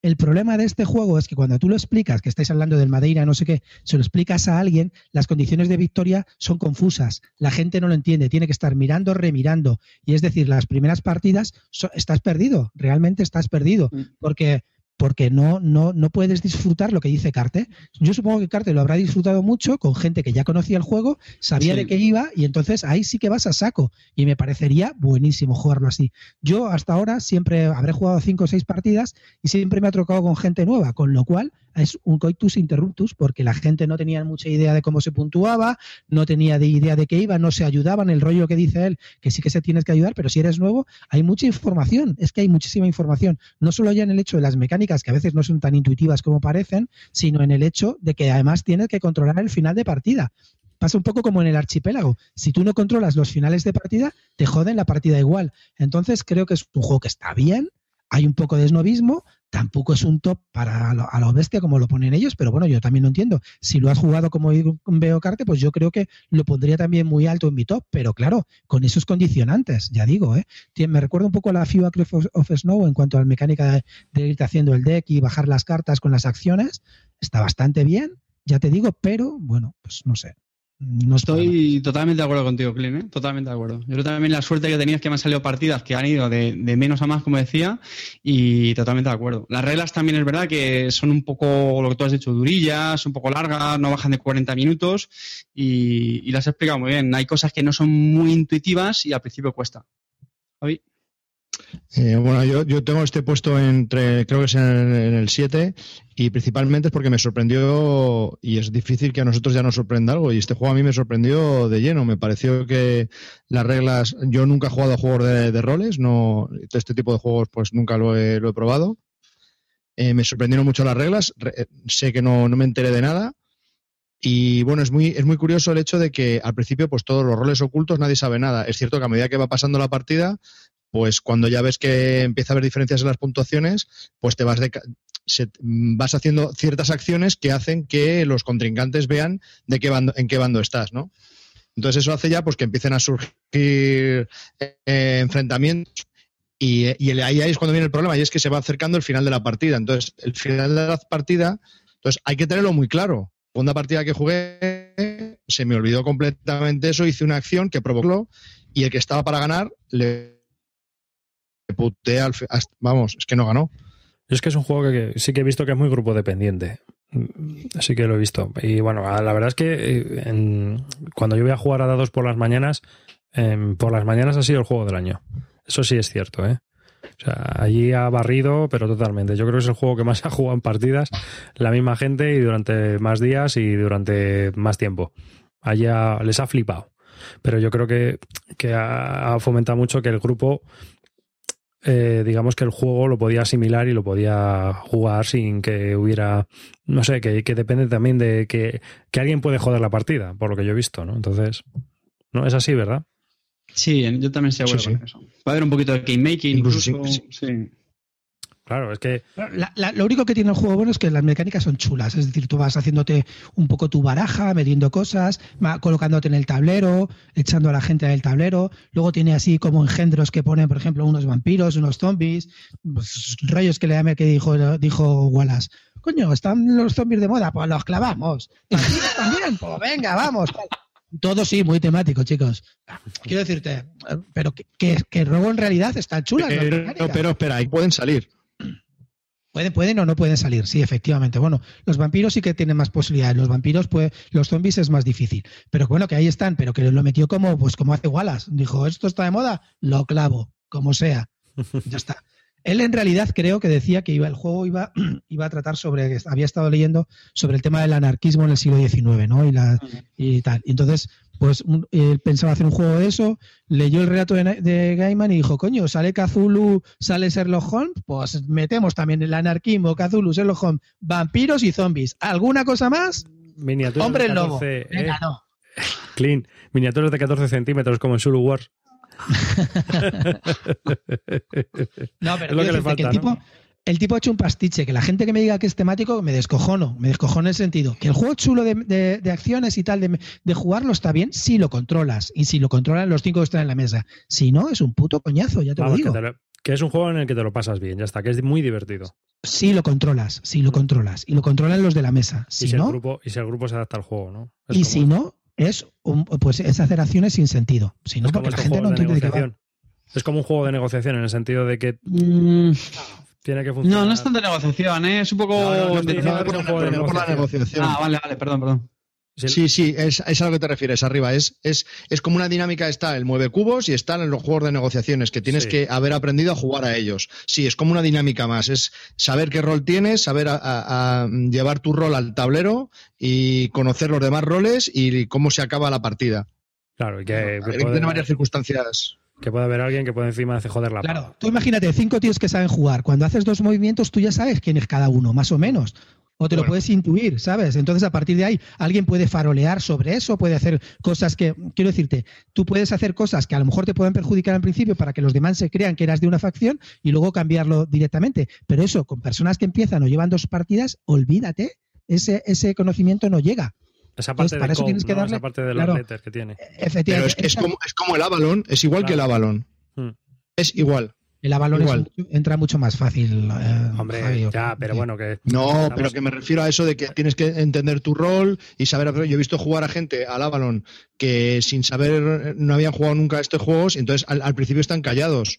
El problema de este juego es que cuando tú lo explicas, que estáis hablando del Madeira, no sé qué, se lo explicas a alguien, las condiciones de victoria son confusas. La gente no lo entiende, tiene que estar mirando, remirando. Y es decir, las primeras partidas so- estás perdido, realmente estás perdido. Mm. Porque porque no, no, no puedes disfrutar lo que dice Carte. Yo supongo que Carte lo habrá disfrutado mucho con gente que ya conocía el juego, sabía Sí. de qué iba y entonces ahí sí que vas a saco y me parecería buenísimo jugarlo así. Yo hasta ahora siempre habré jugado cinco o seis partidas y siempre me ha trocado con gente nueva, con lo cual es un coitus interruptus porque la gente no tenía mucha idea de cómo se puntuaba, no tenía de idea de qué iba, no se ayudaban, el rollo que dice él, que sí que se tienes que ayudar, pero si eres nuevo, hay mucha información, es que hay muchísima información, no solo ya en el hecho de las mecánicas, que a veces no son tan intuitivas como parecen, sino en el hecho de que además tienes que controlar el final de partida. Pasa un poco como en el archipiélago. Si tú no controlas los finales de partida, te joden la partida igual. Entonces creo que es un juego que está bien, hay un poco de esnovismo, tampoco es un top para a lo, a lo bestia como lo ponen ellos, pero bueno, yo también lo entiendo. Si lo has jugado como veo Carte, pues yo creo que lo pondría también muy alto en mi top, pero claro, con esos condicionantes, ya digo, ¿eh? Me recuerda un poco a la FIBA Cliff of, of Snow en cuanto a la mecánica de, irte haciendo el deck y bajar las cartas con las acciones. Está bastante bien, ya te digo, pero bueno, pues no sé. No es. Estoy totalmente de acuerdo contigo, Clint, ¿eh? totalmente de acuerdo. Yo creo también la suerte que tenías que me han salido partidas que han ido de, de menos a más, como decía, y totalmente de acuerdo. Las reglas también es verdad que son un poco, lo que tú has dicho, durillas, un poco largas, no bajan de 40 minutos, y, y las he explicado muy bien. Hay cosas que no son muy intuitivas y al principio cuesta. Javi. Eh, bueno, yo, yo tengo este puesto entre, creo que es en, el 7, y principalmente es porque me sorprendió, y es difícil que a nosotros ya nos sorprenda algo, y este juego a mí me sorprendió de lleno. Me pareció que las reglas, yo nunca he jugado a juegos de, roles, no, este tipo de juegos pues nunca lo he, lo he probado. Eh, me sorprendieron mucho las reglas, re- eh, sé que no, no me enteré de nada. Y bueno, es muy, es muy curioso el hecho de que al principio, pues todos los roles ocultos nadie sabe nada. Es cierto que a medida que va pasando la partida, pues cuando ya ves que empieza a haber diferencias en las puntuaciones, pues te vas de, vas haciendo ciertas acciones que hacen que los contrincantes vean de qué bando, en qué bando estás, ¿no? Entonces eso hace ya pues que empiecen a surgir eh, enfrentamientos y, y ahí es cuando viene el problema y es que se va acercando el final de la partida. Entonces el final de la partida, entonces hay que tenerlo muy claro. Segunda partida que jugué se me olvidó completamente eso, hice una acción que provocó y el que estaba para ganar le putea al vamos, es que no ganó. Es que es un juego que, sí que he visto que es muy grupo dependiente. Mm, Sí que lo he visto. Y bueno, a- la verdad es que eh, cuando yo voy a jugar a dados por las mañanas, em, por las mañanas ha sido el juego del año. Eso sí es cierto, ¿eh? O sea, allí ha barrido, pero totalmente. Yo creo que es el juego que más ha jugado en partidas la misma gente y durante más días y durante más tiempo. Allá les ha flipado. Pero yo creo que, que ha, ha fomentado mucho que el grupo eh, digamos que el juego lo podía asimilar y lo podía jugar sin que hubiera, no sé, que, que depende también de que, que alguien puede joder la partida, por lo que yo he visto, ¿no? Entonces, no es así, ¿verdad? Sí, yo también estoy de acuerdo Sí, sí. con eso. Va a haber un poquito de game making, Incluso incluso. sí, sí. Claro, es que La- la- lo único que tiene el juego bueno es que las mecánicas son chulas, es decir, tú vas haciéndote un poco tu baraja, metiendo cosas, va colocándote en el tablero, echando a la gente del tablero, luego tiene así como engendros que ponen, por ejemplo, unos vampiros, unos zombies, pues, rollos que le llame que dijo, dijo Wallace. Coño, están los zombies de moda, pues los clavamos. Vampiros también, pues venga, vamos. Todo sí, muy temático, chicos. Quiero decirte, eh, pero que, que, que el juego en realidad está chula. Pero, pero espera, ahí pueden salir. Pueden, pueden o no pueden salir, sí, efectivamente. Bueno, los vampiros sí que tienen más posibilidades. Los vampiros, pues, los zombies es más difícil. Pero bueno, que ahí están, pero que lo metió como, pues, como hace Wallace. Dijo, esto está de moda, lo clavo, como sea. Ya está. Él en realidad creo que decía que iba, el juego iba, iba a tratar sobre, había estado leyendo sobre el tema del anarquismo en el siglo XIX, ¿no? Y, la, y tal. Y entonces, pues un- él pensaba hacer un juego de eso, leyó el relato de, de Gaiman y dijo, coño, sale Cthulhu, sale Sherlock Holmes, pues metemos también el anarquismo, Cthulhu, Sherlock Holmes, vampiros y zombies. ¿Alguna cosa más? miniaturas Hombre de lobo. 14, eh, Venga, no. clean, miniaturas de 14 centímetros como en Zulu Wars. No, pero Es lo que le falta, que el ¿no? tipo, el tipo ha hecho un pastiche, que la gente que me diga que es temático, me descojono, me descojono en el sentido. Que el juego chulo de, de- de acciones y tal, de, de jugarlo está bien si lo controlas. Y si lo controlan los cinco que están en la mesa. Si no, es un puto coñazo, ya te Vamos, lo que, digo. te lo- que es un juego en el que te lo pasas bien, ya está, que es muy divertido. Si lo controlas, si lo controlas. Y lo controlan los de la mesa. y, Si si el no, grupo, y si el grupo se adapta al juego, ¿no? Es y como- si no, es, un- pues es hacer acciones sin sentido. Si no, es porque la gente no entiende de qué va. negociación. Es como un juego de negociación en el sentido de que Mm, tiene que funcionar. No, no es tanta negociación, ¿eh? es un poco. No, no, de- por la- por la negociación. Ah, vale, vale, perdón, perdón. Sí, sí, es, es a lo que te refieres, arriba. Es, es, es como una dinámica, está el mueve cubos y están en los juegos de negociaciones, que tienes Sí. que haber aprendido a jugar a ellos. Sí, es como una dinámica más, es saber qué rol tienes, saber a- a- a llevar tu rol al tablero y conocer los demás roles y cómo se acaba la partida. Claro, y que, Hay que que puede, tener varias circunstancias. Que puede haber alguien que puede encima hacer joder la Claro, tú imagínate, cinco tíos que saben jugar. Cuando haces dos movimientos, tú ya sabes quién es cada uno, más o menos. O te lo puedes intuir, ¿sabes? Entonces, a partir de ahí, alguien puede farolear sobre eso, puede hacer cosas que, quiero decirte, tú puedes hacer cosas que a lo mejor te pueden perjudicar al principio para que los demás se crean que eras de una facción y luego cambiarlo directamente. Pero eso, con personas que empiezan o llevan dos partidas, olvídate, ese, ese conocimiento no llega. Esa parte Entonces, para de eso tienes que ¿no? darle- Esa parte de claro. los letters que tiene. Pero es, es como, es como el Avalon, es igual que el Claro. Avalon. Hmm. Es igual. el Avalon es igual. mucho- entra mucho más fácil. eh, Hombre, Javi, ya, pero bueno, que. No, estamos- pero que me refiero a eso de que tienes que entender tu rol y saber. Yo he visto jugar a gente al Avalon que sin saber no habían jugado nunca a estos juegos, y entonces al, al principio están callados.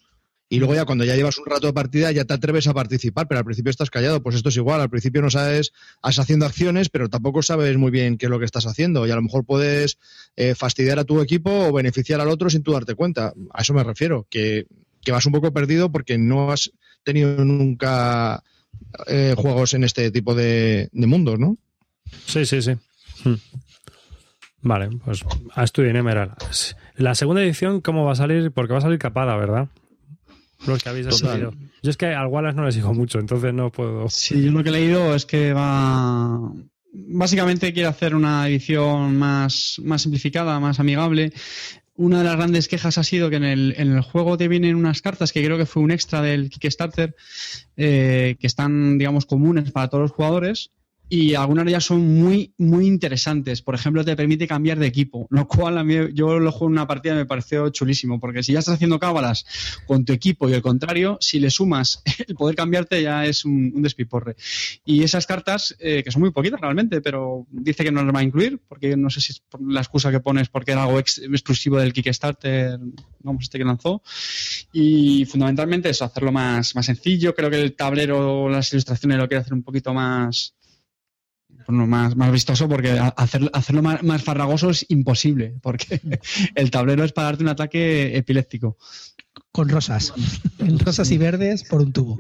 Y luego ya cuando ya llevas un rato de partida ya te atreves a participar, pero al principio estás callado. Pues esto es igual, al principio no sabes, estás haciendo acciones, pero tampoco sabes muy bien qué es lo que estás haciendo. Y a lo mejor puedes eh, fastidiar a tu equipo o beneficiar al otro sin tú darte cuenta. A eso me refiero, que, que vas un poco perdido porque no has tenido nunca eh, juegos en este tipo de, mundos, ¿no? Sí, sí, sí. Hmm. Vale, pues a Studio en Emerald. La segunda edición, ¿cómo va a salir? Porque va a salir capada, ¿verdad? Los que habéis seguido. Yo es que al Wallace no le sigo mucho, entonces no puedo. Sí, yo lo que he leído es que va. Básicamente quiere hacer una edición más, más simplificada, más amigable. Una de las grandes quejas ha sido que en el, en el juego te vienen unas cartas que creo que fue un extra del Kickstarter, eh, que están, digamos, comunes para todos los jugadores. Y algunas de ellas son muy, muy interesantes. Por ejemplo, te permite cambiar de equipo, lo cual a mí, yo lo juego en una partida me pareció chulísimo, porque si ya estás haciendo cábalas con tu equipo y el contrario, si le sumas el poder cambiarte ya es un, un despiporre. Y esas cartas, eh, que son muy poquitas realmente, pero dice que no las va a incluir, porque no sé si es la excusa que pones porque era algo ex- exclusivo del Kickstarter, vamos, este que lanzó. Y fundamentalmente eso, hacerlo más, más sencillo. Creo que el tablero, las ilustraciones lo quiere hacer un poquito más bueno, más, más vistoso porque hacer- hacerlo más, más farragoso es imposible, porque el tablero es para darte un ataque epiléptico. Con rosas. En rosas y verdes por un tubo.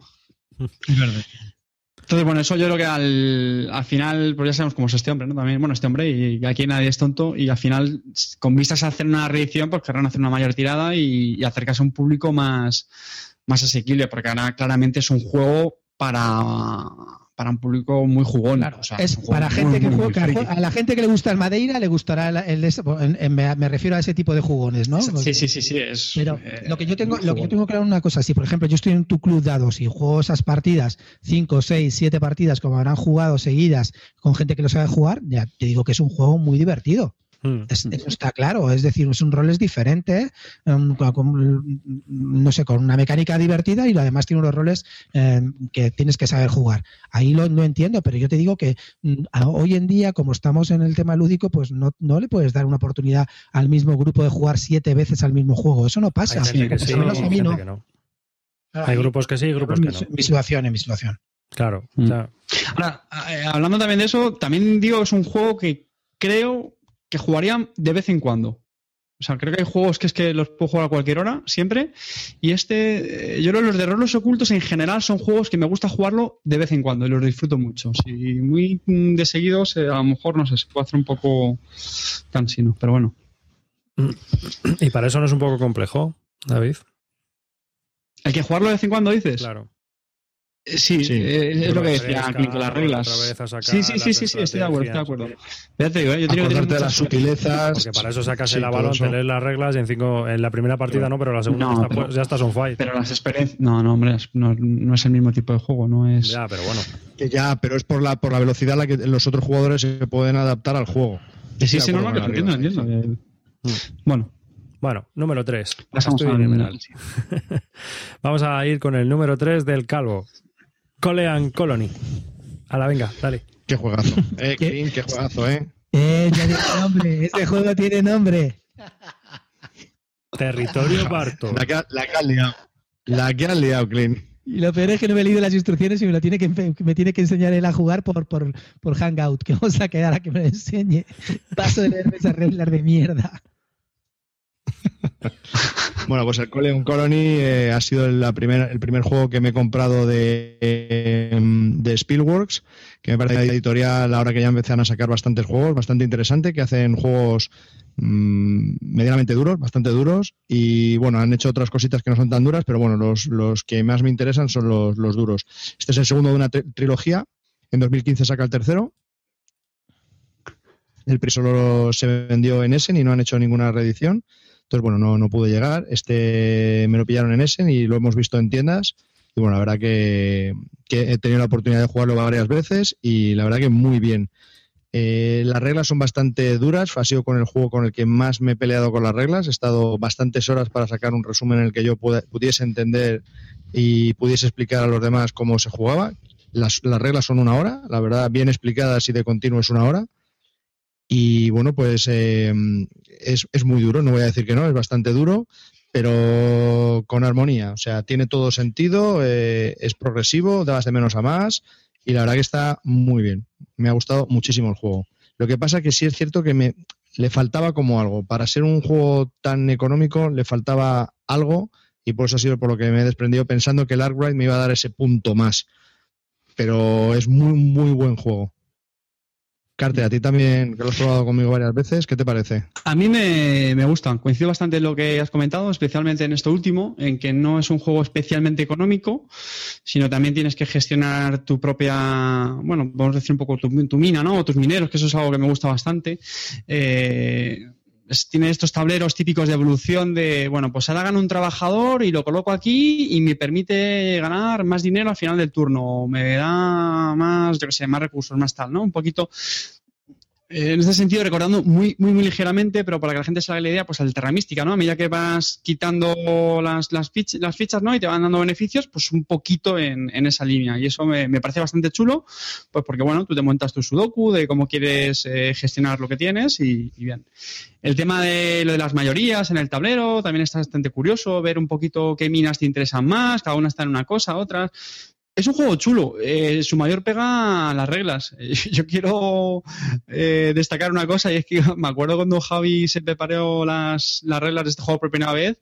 Entonces, bueno, eso yo creo que al, al final, pues ya sabemos cómo es este hombre, ¿no? También, bueno, este hombre, y aquí nadie es tonto, y al final, con vistas a hacer una reedición, pues querrán hacer una mayor tirada y, y acercarse a un público más, más asequible, porque ahora claramente es un juego para, para un público muy jugón. Claro, O sea, es para muy, gente que muy, juega, a la gente que le gusta el Madeira le gustará el, el- en- me, me refiero a ese tipo de jugones, ¿no? Sí, sí, sí, sí. Es, Pero eh, lo que yo tengo, lo que yo tengo claro es una cosa, si por ejemplo yo estoy en tu club dados y juego esas partidas, cinco, seis, siete partidas, como habrán jugado seguidas con gente que lo sabe jugar, ya te digo que es un juego muy divertido. Es- eso está claro, es decir, es un rol es diferente, um, con- con- no sé, con una mecánica divertida y además tiene unos roles eh, que tienes que saber jugar. Ahí lo no entiendo, pero yo te digo que mm, a- hoy en día, como estamos en el tema lúdico, pues no, no le puedes dar una oportunidad al mismo grupo de jugar siete veces al mismo juego. Eso no pasa. Hay gente que Por sí, lo menos a hay mí gente no. que no. Hay grupos que sí y grupos mi, que no. mi situación, en mi situación. Claro. Mm. o sea, Ahora, eh, hablando también de eso, también digo que es un juego que creo que jugaría de vez en cuando. O sea, creo que hay juegos que es que los puedo jugar a cualquier hora, siempre. Y este, eh, yo creo que los de roles ocultos en general son juegos que me gusta jugarlo de vez en cuando y los disfruto mucho. Si muy de seguidos, eh, a lo mejor, no sé, se puede hacer un poco cansino, pero bueno. y para eso no es un poco complejo, David. ¿Hay que jugarlo de vez en cuando, dices? Claro. Eh, Sí, Sí. eh, es lo que decía con las reglas. Sí, sí, sí, sí, sí, estoy de acuerdo, estoy de acuerdo. Ya te digo, eh, yo tengo que tener las sutilezas. Porque para eso sacas Sí, el eso. te lees las reglas y en, cinco, en la primera partida no, pero en la segunda No, ya, está, pero- pues, ya estás on fire. Pero las experiencias. No, no, hombre, no, no es el mismo tipo de juego, no es. Ya, pero bueno. Que ya, pero es por la, por la velocidad a la que los otros jugadores se pueden adaptar al juego. Sí, sí, de no, no, que entiendo, entiendo. que- Bueno, Bueno, número 3. pasamos al. sí. Vamos a ir con el número 3 del calvo. Colean Colony. A la venga, dale. Qué juegazo. Eh, ¿Qué? Clint, qué juegazo, ¿eh? Eh, ya tiene nombre, este juego tiene nombre. Territorio Barto. La que, ha- la que has liado. La que has liado, Clint. Y lo peor es que no me he leído las instrucciones y me lo tiene que me tiene que enseñar él a jugar por, por, por Hangout, que vamos a quedar a que me lo enseñe. Paso de leerme esas reglas de mierda. bueno, pues el Coleon Colony eh, ha sido la primera, el primer juego que me he comprado de, de Spielworks, que me parece editorial ahora que ya empiezan a sacar bastantes juegos, bastante interesante, que hacen juegos mmm, medianamente duros, bastante duros, y bueno, han hecho otras cositas que no son tan duras, pero bueno, los, los que más me interesan son los, los duros. Este es el segundo de una trilogía, en 2015 saca el tercero, el PRI solo se vendió en Essen y no han hecho ninguna reedición. Entonces, bueno, no, no pude llegar. Este me lo pillaron en Essen y lo hemos visto en tiendas. Y bueno, la verdad que, que he tenido la oportunidad de jugarlo varias veces y la verdad que muy bien. Eh, las reglas son bastante duras. Ha sido con el juego con el que más me he peleado con las reglas. He estado bastantes horas para sacar un resumen en el que yo pudiese entender y pudiese explicar a los demás cómo se jugaba. Las, las reglas son una hora, la verdad, bien explicadas y de continuo es una hora. Y bueno, pues eh, es, es, muy duro, no voy a decir que no, es bastante duro, pero con armonía. O sea, tiene todo sentido, eh, es progresivo, das de menos a más y la verdad que está muy bien. Me ha gustado muchísimo el juego. Lo que pasa que sí es cierto que me le faltaba como algo. Para ser un juego tan económico le faltaba algo y por eso ha sido por lo que me he desprendido pensando que el Arkwright me iba a dar ese punto más. Pero es muy, muy buen juego. Carte, a ti también, que lo has probado conmigo varias veces, ¿qué te parece? A mí me, me gusta, coincido bastante en lo que has comentado, especialmente en esto último, en que no es un juego especialmente económico, sino también tienes que gestionar tu propia, bueno, vamos a decir un poco tu, tu mina, ¿no? O tus mineros, que eso es algo que me gusta bastante. Eh, tiene estos tableros típicos de evolución de, bueno, pues ahora gano un trabajador y lo coloco aquí y me permite ganar más dinero al final del turno, me da más, yo que sé, más recursos, más tal, ¿no? Un poquito en este sentido, recordando muy, muy, muy ligeramente, pero para que la gente se haga la idea, pues al Terra Mística, ¿no? A medida que vas quitando las, las, fichas, las fichas, ¿no? Y te van dando beneficios, pues un poquito en, en esa línea. Y eso me, me, parece bastante chulo, pues porque, bueno, tú te montas tu sudoku de cómo quieres eh, gestionar lo que tienes y, y, bien. El tema de lo de las mayorías en el tablero también está bastante curioso, ver un poquito qué minas te interesan más, cada una está en una cosa, otras. Es un juego chulo. Eh, su mayor pega las reglas. Yo quiero eh, destacar una cosa y es que me acuerdo cuando Javi se preparó las, las reglas de este juego por primera vez.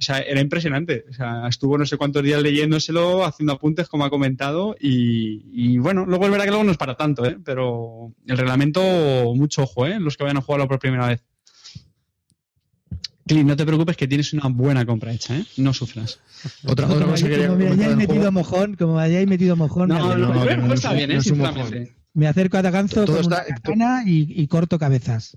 O sea, era impresionante. O sea, estuvo no sé cuántos días leyéndoselo, haciendo apuntes, como ha comentado. Y, bueno, luego es verdad que luego no es para tanto, ¿eh? pero el reglamento, mucho ojo, ¿eh? los que vayan a jugarlo por primera vez. Clint, no te preocupes que tienes una buena compra hecha, ¿eh? No sufras. Otra, otra cosa que como me hayáis metido mojón, como me hayáis metido mojón. No, no, no, no, no está bien, ¿eh? Me acerco a Taganzo con una y corto cabezas.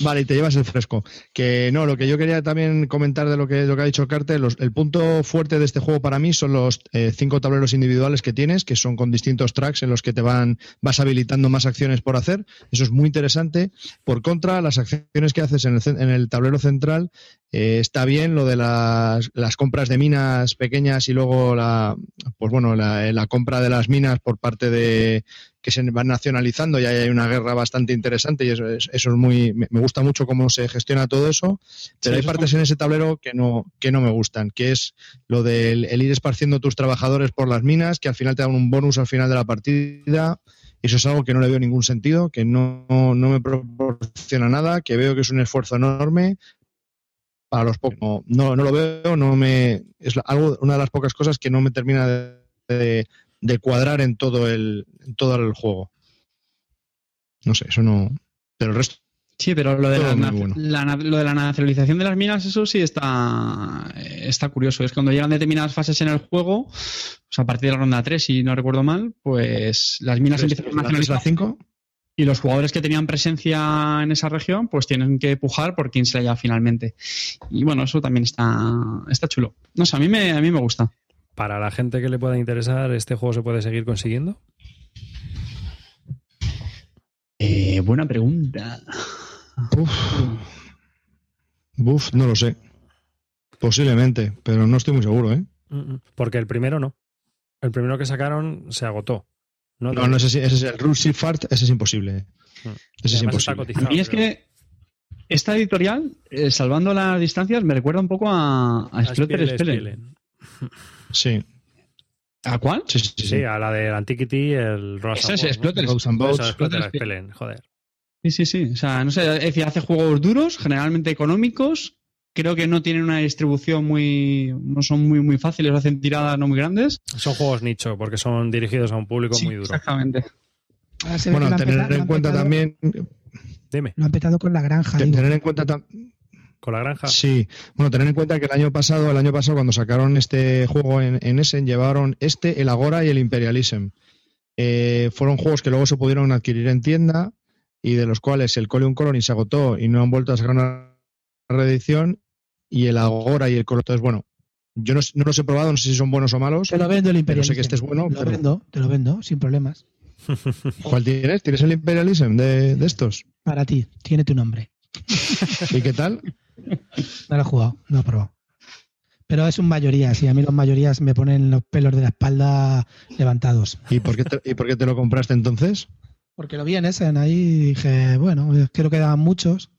Vale, y te llevas el fresco. Que no, lo que yo quería también comentar de lo que, lo que ha dicho Carter, el punto fuerte de este juego para mí son los eh, cinco tableros individuales que tienes, que son con distintos tracks en los que te van, vas habilitando más acciones por hacer. Eso es muy interesante. Por contra, las acciones que haces en el, en el tablero central, eh, está bien lo de las, las, compras de minas pequeñas y luego la, pues bueno, la compra de las minas por parte de, que se van nacionalizando y hay una guerra bastante interesante y eso es, eso es muy me gusta mucho cómo se gestiona todo eso pero sí, hay partes en ese tablero que no que no me gustan que es lo del el ir esparciendo tus trabajadores por las minas que al final te dan un bonus al final de la partida eso es algo que no le veo ningún sentido que no, no me proporciona nada que veo que es un esfuerzo enorme. Para los pocos no, no, no lo veo no me es algo una de las pocas cosas que no me termina de, de de cuadrar en todo el, en todo el juego. No sé, eso no. Pero el resto. Sí, pero lo de, la, bueno. la, lo de la nacionalización de las minas, eso sí está, está curioso. Es cuando llegan determinadas fases en el juego, o sea, a partir de la ronda 3, si no recuerdo mal, pues las minas empiezan a nacionalizar. 5? Y los jugadores que tenían presencia en esa región, pues tienen que pujar por quien se lleva finalmente. Y bueno, eso también está, está chulo. No sé, a mí me, a mí me gusta. Para la gente que le pueda interesar, ¿este juego se puede seguir consiguiendo? Eh, buena pregunta. Uf. Uf, no lo sé. Posiblemente, pero no estoy muy seguro, ¿eh? Porque el primero no. El primero que sacaron se agotó. No, no, no ese, ese es el Rusty Fart, ese es imposible. Ese es imposible. A mí es que esta editorial, eh, salvando las distancias, me recuerda un poco a, a, a Spellen. Sí. ¿A cuál? Sí, sí, sí. Sí, a la del Antiquity, el es and Boats, Boats. Exploter Exploter Spelen, joder. Sí, sí, sí. O sea, no sé, es decir, hace juegos duros, generalmente económicos. Creo que no tienen una distribución muy. no son muy, muy fáciles, hacen tiradas no muy grandes. Son juegos nicho, porque son dirigidos a un público Sí, muy duro. Exactamente. Bueno, tener petado- en cuenta petado- también, Dime, Lo han petado con la granja. digo. tener en cuenta tam- con la granja. Sí, bueno, tener en cuenta que el año pasado, el año pasado cuando sacaron este juego en, en Essen, llevaron este, el Agora y el Imperialism. Eh, fueron juegos que luego se pudieron adquirir en tienda y de los cuales el Colion Colony se agotó y no han vuelto a sacar una reedición y el Agora y el Colon. Entonces, bueno, yo no, no los he probado, no sé si son buenos o malos. Te lo vendo el Pero Imperial. sé que este es bueno, Te lo pero- vendo, te lo vendo, sin problemas. ¿Cuál tienes? ¿Tienes el Imperialism de, de estos? Para ti, tiene tu nombre. ¿Y qué tal? No lo he jugado, no lo he probado. Pero es un mayoría, sí, a mí los mayorías me ponen los pelos de la espalda levantados. ¿Y por qué te, y por qué te lo compraste entonces? Porque lo vi en Essen ahí y dije, bueno, creo que quedaban muchos.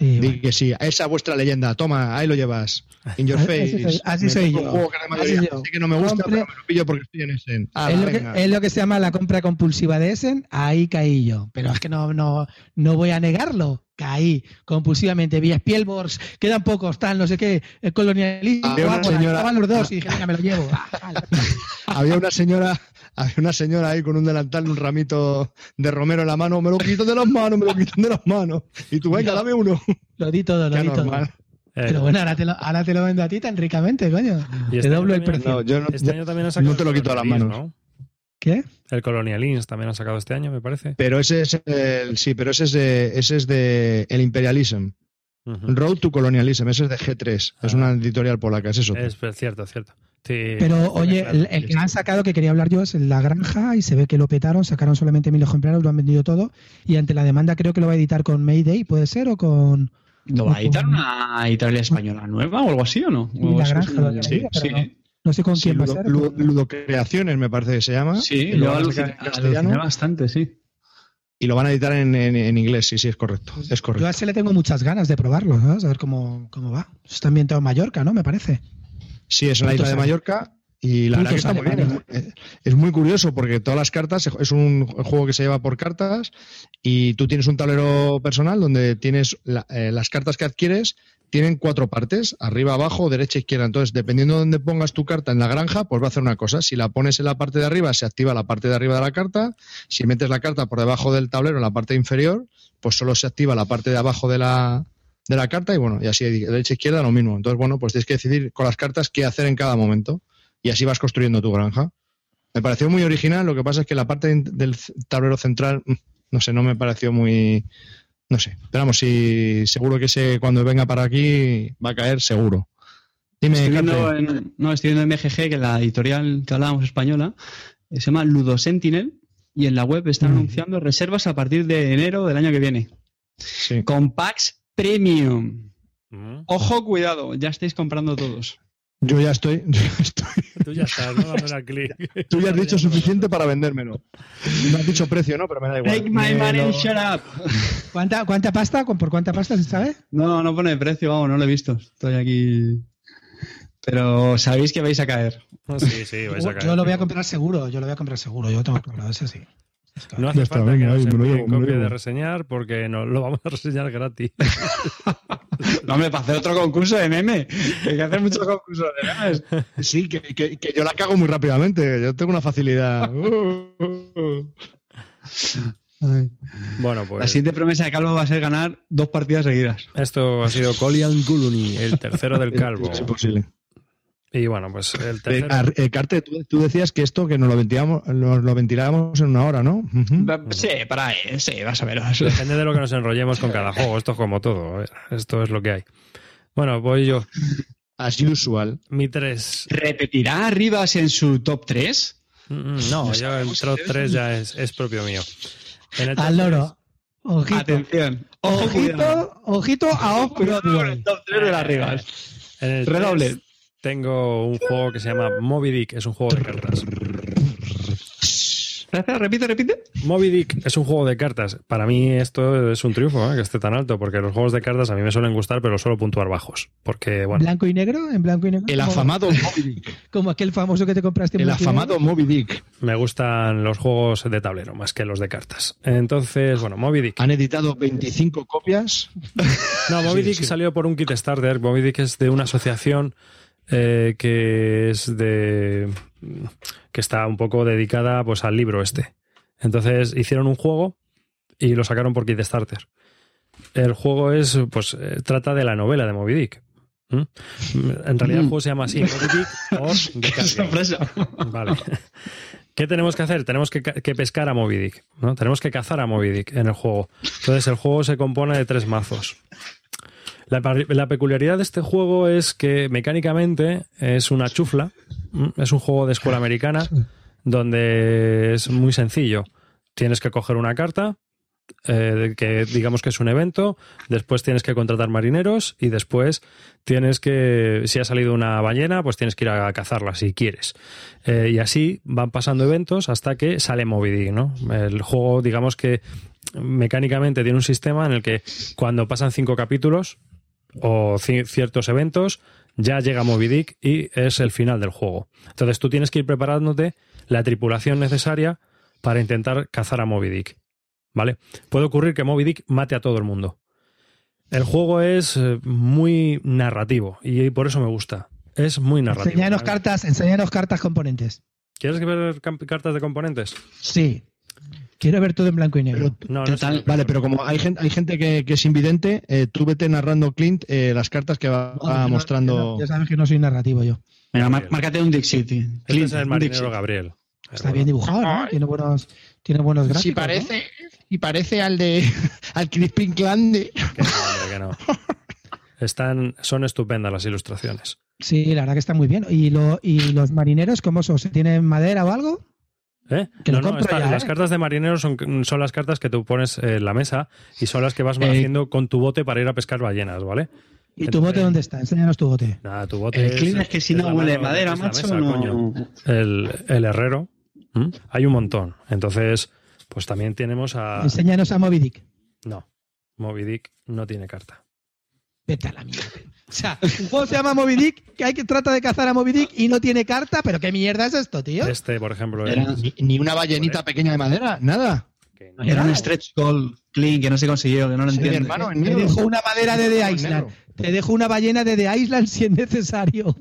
Y bueno, que sí, esa vuestra leyenda, toma, ahí lo llevas. In your face. así soy yo. juego que no me gusta, Compre- pero me lo pillo porque estoy en ese. Ah, es, lo que, es lo que se llama la compra compulsiva de Essen, ahí caí yo. Pero es que no, no, no voy a negarlo. Caí compulsivamente. Vi Spielborgs, quedan pocos, tal, no sé qué, el colonialismo, Había una señora- estaban los dos y dije, venga, me lo llevo. Ah. Había una señora, había una señora ahí con un delantal y un ramito de romero en la mano, me lo quitan de las manos, me lo quitan de las manos. Y tú, venga, dame uno. Lo di todo, lo Qué di todo. normal. Eh, Pero bueno, ahora te, lo, ahora te lo vendo a ti tan ricamente, coño. y Te este doblo el precio. No, yo no, Este año también no te lo quito de las manos. ¿no? ¿Qué? El Colonial Inns también ha sacado este año, me parece. Pero ese es el, sí, pero ese es de, ese es de el Imperialism. Road to Colonialism, ese es de G3. Es Ah. una editorial polaca, es eso. Es cierto, es cierto. Sí, Pero oye, claro. el, el que han sacado que quería hablar yo es La Granja y se ve que lo petaron, sacaron solamente mil ejemplares, lo han vendido todo y ante la demanda creo que lo va a editar con Mayday, ¿puede ser? ¿O con...? ¿Lo va a editar una editorial española nueva o algo así o no? O La Granja lo sí, sí. no. No sé con Sí, quién va a ser. Ludo- pero- Ludocreaciones, me parece que se llama. Sí, lo yo van a aluciné, aluciné bastante, sí. y lo van a editar en, en- en inglés, sí, sí, es correcto. Es Yo correcto. a ese le tengo muchas ganas de probarlo, ¿sabes? A ver cómo, cómo va. Está ambientado en Mallorca, ¿no? Me parece. Sí, es en la isla de Mallorca y la verdad que está muy bien. Es muy- Es muy curioso porque todas las cartas es un juego que se lleva por cartas y tú tienes un tablero personal donde tienes la- eh, las cartas que adquieres tienen cuatro partes, arriba, abajo, derecha, izquierda. Entonces, dependiendo de dónde pongas tu carta en la granja, pues va a hacer una cosa. Si la pones en la parte de arriba, se activa la parte de arriba de la carta. Si metes la carta por debajo del tablero, en la parte inferior, pues solo se activa la parte de abajo de la, de la carta y bueno, y así de derecha, izquierda, lo mismo. Entonces, bueno, pues tienes que decidir con las cartas qué hacer en cada momento y así vas construyendo tu granja. Me pareció muy original, lo que pasa es que la parte del tablero central, mm, no sé, no me pareció muy... No sé, pero vamos, si seguro que ese cuando venga para aquí va a caer seguro. Dime, Estoy viendo, en, no, estoy viendo en MGG que la editorial que hablábamos española eh, se llama Ludo Sentinel y en la web están Mm. anunciando reservas a partir de enero del año que viene. Sí. Con packs premium. Mm. Ojo, cuidado, ya estáis comprando todos. Yo ya estoy, yo ya estoy. Tú ya estás, ¿no? Clic. Tú ya has dicho suficiente para vendérmelo. No has dicho precio, ¿no? Pero me da igual. Take my money, lo- shut up. ¿Cuánta, ¿Cuánta pasta? ¿Por cuánta pasta se sabe? No, no pone precio, vamos, no lo he visto. Estoy aquí. Pero sabéis que vais a caer. Sí, sí, vais a caer. Yo lo voy a comprar seguro, yo lo voy a comprar seguro, yo tengo claro, ese sí. No hace Ya está, falta venga, que nos envíen copia de reseñar porque no, lo vamos a reseñar gratis. No, hombre, para hacer otro concurso de meme. Hay que hacer muchos concursos de memes. Sí, que, que- que yo la cago muy rápidamente. Yo tengo una facilidad. Bueno, La pues siguiente promesa de Calvo va a ser ganar dos partidas seguidas. esto ha sido Colian Guluni, el tercero del calvo. Es imposible. Y bueno, pues el Eh, tercero. Ar- eh, Carte, tú, tú decías que esto que nos lo ventilábamos, nos lo ventilábamos en una hora, ¿no? Ujú. Sí, para ahí, sí, vas a ver. Depende de lo que nos enrollemos con cada juego. Esto es como todo. ver, Esto es lo que hay. Bueno, voy yo. As usual. Mi 3. ¿Repetirá Arribas en su top 3? No, yo el top 3 ya es, es propio mío. En el top Al loro. Ojito. Atención. Ojito, ojito a Off-Broadway. El top 3 de las Arribas. tres- en el Redoble. Tengo un juego que se llama Moby Dick. Es un juego de cartas. Repite, repite. Moby Dick es un juego de cartas. Para mí esto es un triunfo, ¿eh? que esté tan alto, porque los juegos de cartas a mí me suelen gustar, pero suelo puntuar bajos. Porque, bueno, ¿Blanco y negro? ¿En blanco y negro? El afamado Moby Dick. Como aquel famoso que te compraste en El negro. afamado Moby Dick. me gustan los juegos de tablero más que los de cartas. Entonces, bueno, Moby Dick. Han editado 25 copias. No, Moby Sí, Dick sí. salió por un Kickstarter. Moby Dick es de una asociación eh, que es de. que está un poco dedicada pues al libro este. Entonces hicieron un juego y lo sacaron por Kickstarter. El juego es, pues, eh, trata de la novela de Moby Dick. ¿Mm? En realidad el juego se llama así, Moby Dick or Game. Sorpresa. Vale. ¿Qué tenemos que hacer? Tenemos que, que pescar a Moby Dick, ¿no? Tenemos que cazar a Moby Dick en el juego. Entonces, el juego se compone de tres mazos. La, peculiaridad de este juego es que mecánicamente es una chufla. Es un juego de escuela americana donde es muy sencillo. Tienes que coger una carta, eh, que digamos que es un evento, después tienes que contratar marineros y después tienes que, si ha salido una ballena, pues tienes que ir a cazarla si quieres. Eh, y así van pasando eventos hasta que sale Moby Dick, ¿no? El juego, digamos que mecánicamente tiene un sistema en el que cuando pasan cinco capítulos o ci- ciertos eventos, ya llega Moby Dick y es el final del juego. Entonces tú tienes que ir preparándote la tripulación necesaria para intentar cazar a Moby Dick. ¿Vale? Puede ocurrir que Moby Dick mate a todo el mundo. El juego es eh, muy narrativo y por eso me gusta. Es muy narrativo. Enséñanos cartas, enséñanos cartas componentes. ¿Quieres ver cartas de componentes? Sí. Quiero ver todo en blanco y negro. No, no Total. sé. Vale, pero como hay gente, hay gente que, que es invidente, eh, tú vete narrando, Clint, eh, las cartas que va, No, va no, mostrando. Ya sabes que no soy narrativo yo. Venga, márcate un Dixit. Este Clint, es el marinero. Gabriel. Está bien dibujado, ¿no? Tiene buenos, tiene buenos gráficos. Si ¿no? parece, y parece al de al Crispin Clan de. Que no, hombre, que no. Están, son estupendas las ilustraciones. Sí, la verdad que está muy bien. ¿Y, lo, y los marineros cómo son? ¿Se tienen madera o algo? ¿Eh? Que No, no, compro está- ya, las ¿eh? cartas de marineros son, son las cartas que tú pones en la mesa y son las que vas Eh, haciendo con tu bote para ir a pescar ballenas, ¿vale? ¿Y tu bote dónde está? Enséñanos tu bote. Nada, tu bote El Clint es que si es no huele madera, es macho, mesa, no. coño. El, el herrero. Hay un montón. Entonces, pues también tenemos a... Enséñanos a Moby Dick. No, Moby Dick no tiene carta. Vete a la mierda. O sea, un juego se llama Moby Dick, que hay que trata de cazar a Moby Dick y no tiene carta, pero qué mierda es esto, tío. Este, por ejemplo, Era- es- Ni, ni una ballenita pequeña de madera, nada. no- Era un stretch goal, Clint, que no se consiguió, que no lo Sí, entiendo. hermano, en Te dejo una madera de The Island. Te dejo una ballena de The Island si es necesario.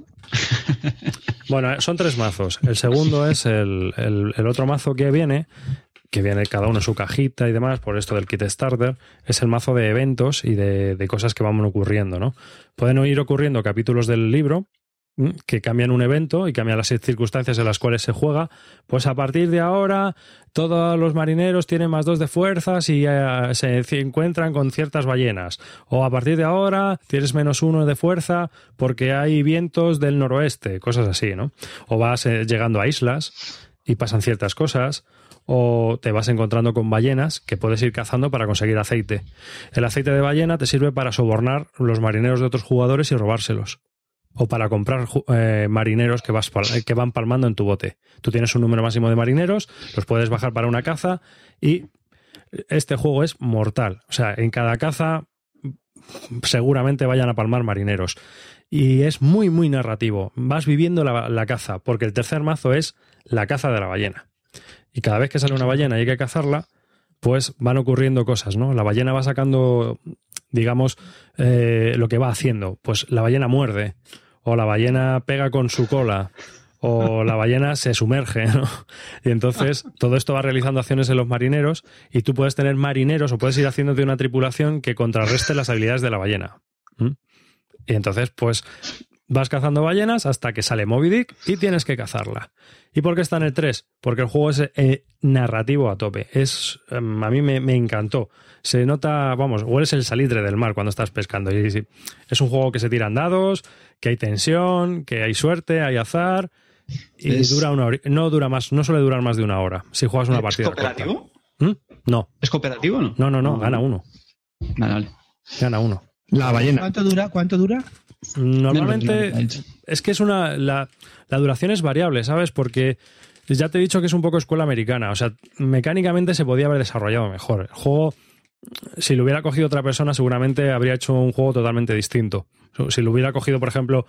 Bueno, son tres mazos. El segundo es el, el- el otro mazo que viene, que viene cada uno en su cajita y demás, por esto del kit starter, es el mazo de eventos y de, de cosas que van ocurriendo, ¿no? Pueden ir ocurriendo capítulos del libro que cambian un evento y cambian las circunstancias en las cuales se juega. Pues a partir de ahora, todos los marineros tienen más dos de fuerzas y eh, se encuentran con ciertas ballenas. O a partir de ahora tienes menos uno de fuerza porque hay vientos del noroeste, cosas así, ¿no? O vas eh, llegando a islas y pasan ciertas cosas. O te vas encontrando con ballenas que puedes ir cazando para conseguir aceite. El aceite de ballena te sirve para sobornar los marineros de otros jugadores y robárselos o para comprar eh, marineros que, vas pal- que van palmando en tu bote. Tú tienes un número máximo de marineros, los puedes bajar para una caza y este juego es mortal. O sea, en cada caza seguramente vayan a palmar marineros. Y es muy, muy narrativo. Vas viviendo la caza, porque el tercer mazo es la caza de la ballena. Y cada vez que sale una ballena y hay que cazarla, pues van ocurriendo cosas, ¿no? La ballena va sacando, digamos, eh, lo que va haciendo. Pues la ballena muerde, o la ballena pega con su cola, o la ballena se sumerge, ¿no? Y entonces todo esto va realizando acciones en los marineros y tú puedes tener marineros o puedes ir haciéndote una tripulación que contrarreste las habilidades de la ballena. ¿Mm? Y entonces, pues vas cazando ballenas hasta que sale Moby Dick y tienes que cazarla. ¿Y por qué está en el 3? Porque el juego es eh, narrativo a tope. Es, em, a mí me, me encantó. Se nota, vamos, hueles el salitre del mar cuando estás pescando. Y, es un juego que se tiran dados, que hay tensión, que hay suerte, hay azar. Y Es- dura una hora. No dura más, no suele durar más de una hora. Si juegas una ¿Es partida. corta. cooperativo? ¿Mm? No, ¿Es cooperativo o no? no, no, no, gana uno. Vale, vale. Gana uno. La ballena. ¿Cuánto dura? ¿Cuánto dura? Normalmente es que es una la, la duración es variable, ¿sabes? Porque Ya te he dicho que es un poco escuela americana. O sea, mecánicamente se podía haber desarrollado mejor. El juego, si lo hubiera cogido otra persona, seguramente habría hecho un juego totalmente distinto. Si lo hubiera cogido, por ejemplo,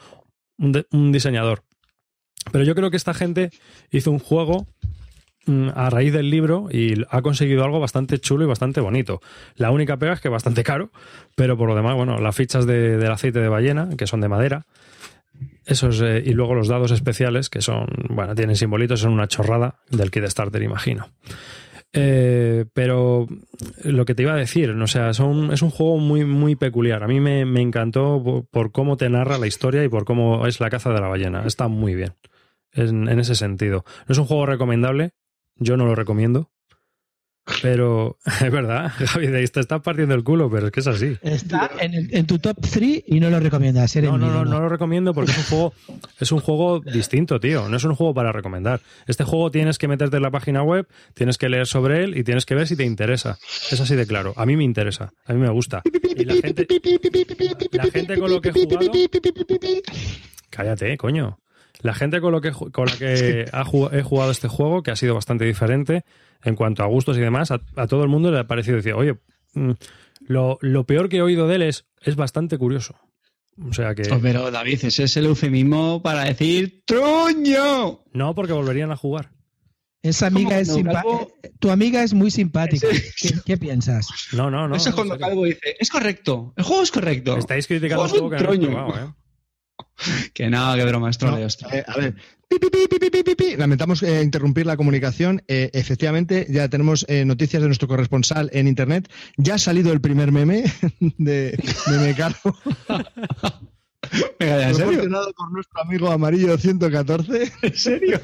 un, de- un diseñador. Pero yo creo que esta gente hizo un juego a raíz del libro y ha conseguido algo bastante chulo y bastante bonito. La única pega es que es bastante caro, pero por lo demás, bueno, las fichas de- del aceite de ballena, que son de madera, esos, eh, y luego los dados especiales, que son, bueno, tienen simbolitos, son una chorrada del kit starter, imagino. Eh, pero lo que te iba a decir, o sea, son, es un juego muy, muy peculiar. A mí me, me encantó por, cómo te narra la historia y por cómo es la caza de la ballena. Está muy bien en, en ese sentido. No es un juego recomendable, yo no lo recomiendo. Pero es verdad, Javi, te te estás partiendo el culo, pero es que es así. Está en, el- en tu top 3 y no lo recomiendas. No, no, no, no lo recomiendo porque es un juego, es un juego distinto, tío. No es un juego para recomendar. Este juego tienes que meterte en la página web, tienes que leer sobre él y tienes que ver si te interesa. Es así de claro. A mí me interesa, a mí me gusta. Y la gente, la gente con lo que he jugado. Cállate, coño. La gente con, lo que, ju- con la que ha jug- he jugado este juego, que ha sido bastante diferente en cuanto a gustos y demás, a, a todo el mundo le ha parecido decir, oye, mm, lo, lo peor que he oído de él es, es bastante curioso. O sea que. Oh, pero David, ese es el eufemismo para decir truño. No, porque volverían a jugar. Esa amiga ¿Cómo es eh, Tu amiga es muy simpática. ¿Qué, qué piensas? No, no, no. Eso es cuando. Calvo dice, es correcto, el juego es correcto. Estáis criticando un Juego que no probado, ¿eh? Que nada, que broma, es No, troleo esto. eh, a ver, pi, pi, pi, pi, pi, pi, pi. lamentamos eh, interrumpir la comunicación. Eh, efectivamente, ya tenemos eh, noticias de nuestro corresponsal en internet. Ya ha salido el primer meme de Meme Calvo, Venga, ya, ¿en serio? proporcionado por nuestro amigo Amarillo 114. ¿En serio?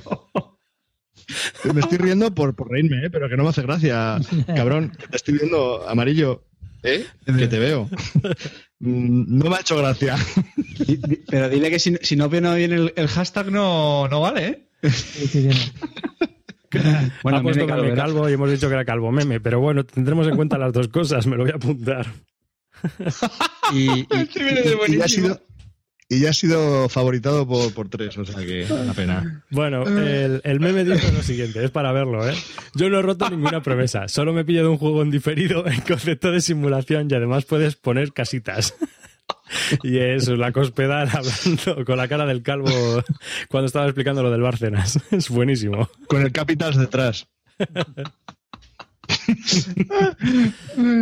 Me estoy riendo por, por reírme, eh, pero que no me hace gracia, cabrón. que Te estoy viendo amarillo, ¿eh? Que te veo. Mm, No me ha hecho gracia. Pero dile que si, si no viene bien el, el hashtag no, no vale, ¿eh? Sí, sí, Bueno, ha puesto calvo, y hemos dicho que era calvo meme, pero bueno, tendremos en cuenta las dos cosas, me lo voy a apuntar. Y, y- Este viene de y- y ha sido, y ya ha sido favoritado por, por tres, o sea que una pena. Bueno, el, el meme dice lo siguiente, es para verlo, ¿eh? Yo no he roto ninguna promesa, solo me he pillado un juego en diferido en concepto de simulación y además puedes poner casitas. Y es la cospedal hablando con la cara del calvo cuando estaba explicando lo del Bárcenas. Es buenísimo. Con el Capitals detrás.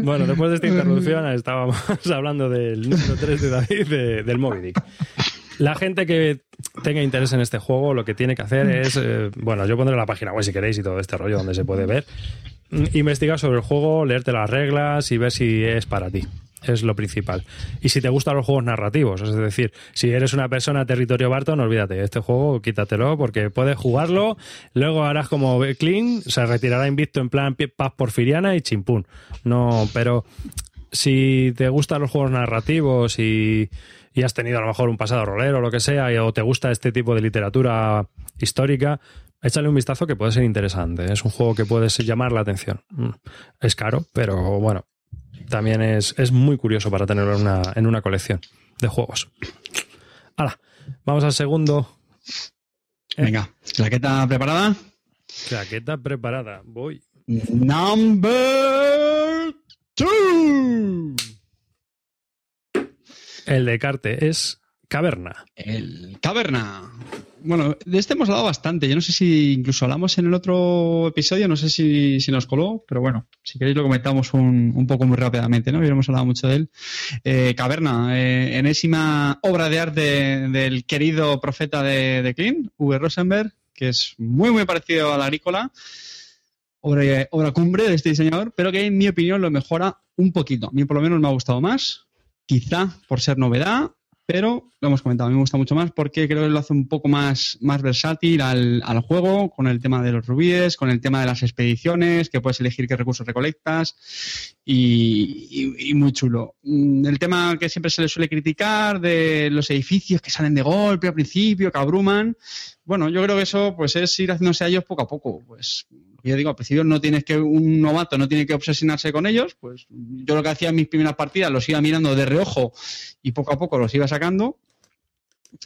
Bueno, después de esta interrupción estábamos hablando del número 3 de David, de- del Moby Dick. La gente que tenga interés en este juego lo que tiene que hacer es, eh, bueno, yo pondré la página web si queréis y todo este rollo donde se puede ver, Mm, investigar sobre el juego, leerte las reglas y ver si es para ti. Es lo principal. Y si te gustan los juegos narrativos, es decir, si eres una persona territorio Barton, olvídate, este juego quítatelo porque puedes jugarlo, luego harás como clean, se retirará invicto en plan paz porfiriana y chimpún. No, pero si te gustan los juegos narrativos y, y has tenido a lo mejor un pasado rolero o lo que sea, y- o te gusta este tipo de literatura histórica, échale un vistazo que puede ser interesante. Es un juego que puede llamar la atención. Mm, Es caro, pero bueno, también es, es muy curioso para tenerlo en una, en una colección de juegos. Hala, vamos al segundo. Venga, ¿claqueta preparada? Chaqueta preparada. Voy. Number two. El de Carte es Caverna. El Caverna. Bueno, de este hemos hablado bastante. Yo no sé si incluso hablamos en el otro episodio, no sé si, si nos coló, pero bueno, si queréis lo comentamos un, un poco muy rápidamente, ¿no? Hubiéramos hablado mucho de él. Eh, Caverna, eh, enésima obra de arte del querido profeta de, de Klein, V. Rosenberg, que es muy, muy parecido al agrícola. Obra, obra cumbre de este diseñador, pero que en mi opinión lo mejora un poquito. A mí por lo menos me ha gustado más, quizá por ser novedad, pero lo hemos comentado, a mí me gusta mucho más porque creo que lo hace un poco más, más versátil al, al juego, con el tema de los rubíes, con el tema de las expediciones, que puedes elegir qué recursos recolectas y, y- muy chulo. Mm, El tema que siempre se le suele criticar de los edificios que salen de golpe al principio, que abruman, bueno, yo creo que eso pues es ir haciéndose a ellos poco a poco. Pues yo digo, al principio no tienes que, un novato no tiene que obsesionarse con ellos, pues yo lo que hacía en mis primeras partidas los iba mirando de reojo y poco a poco los iba sacando.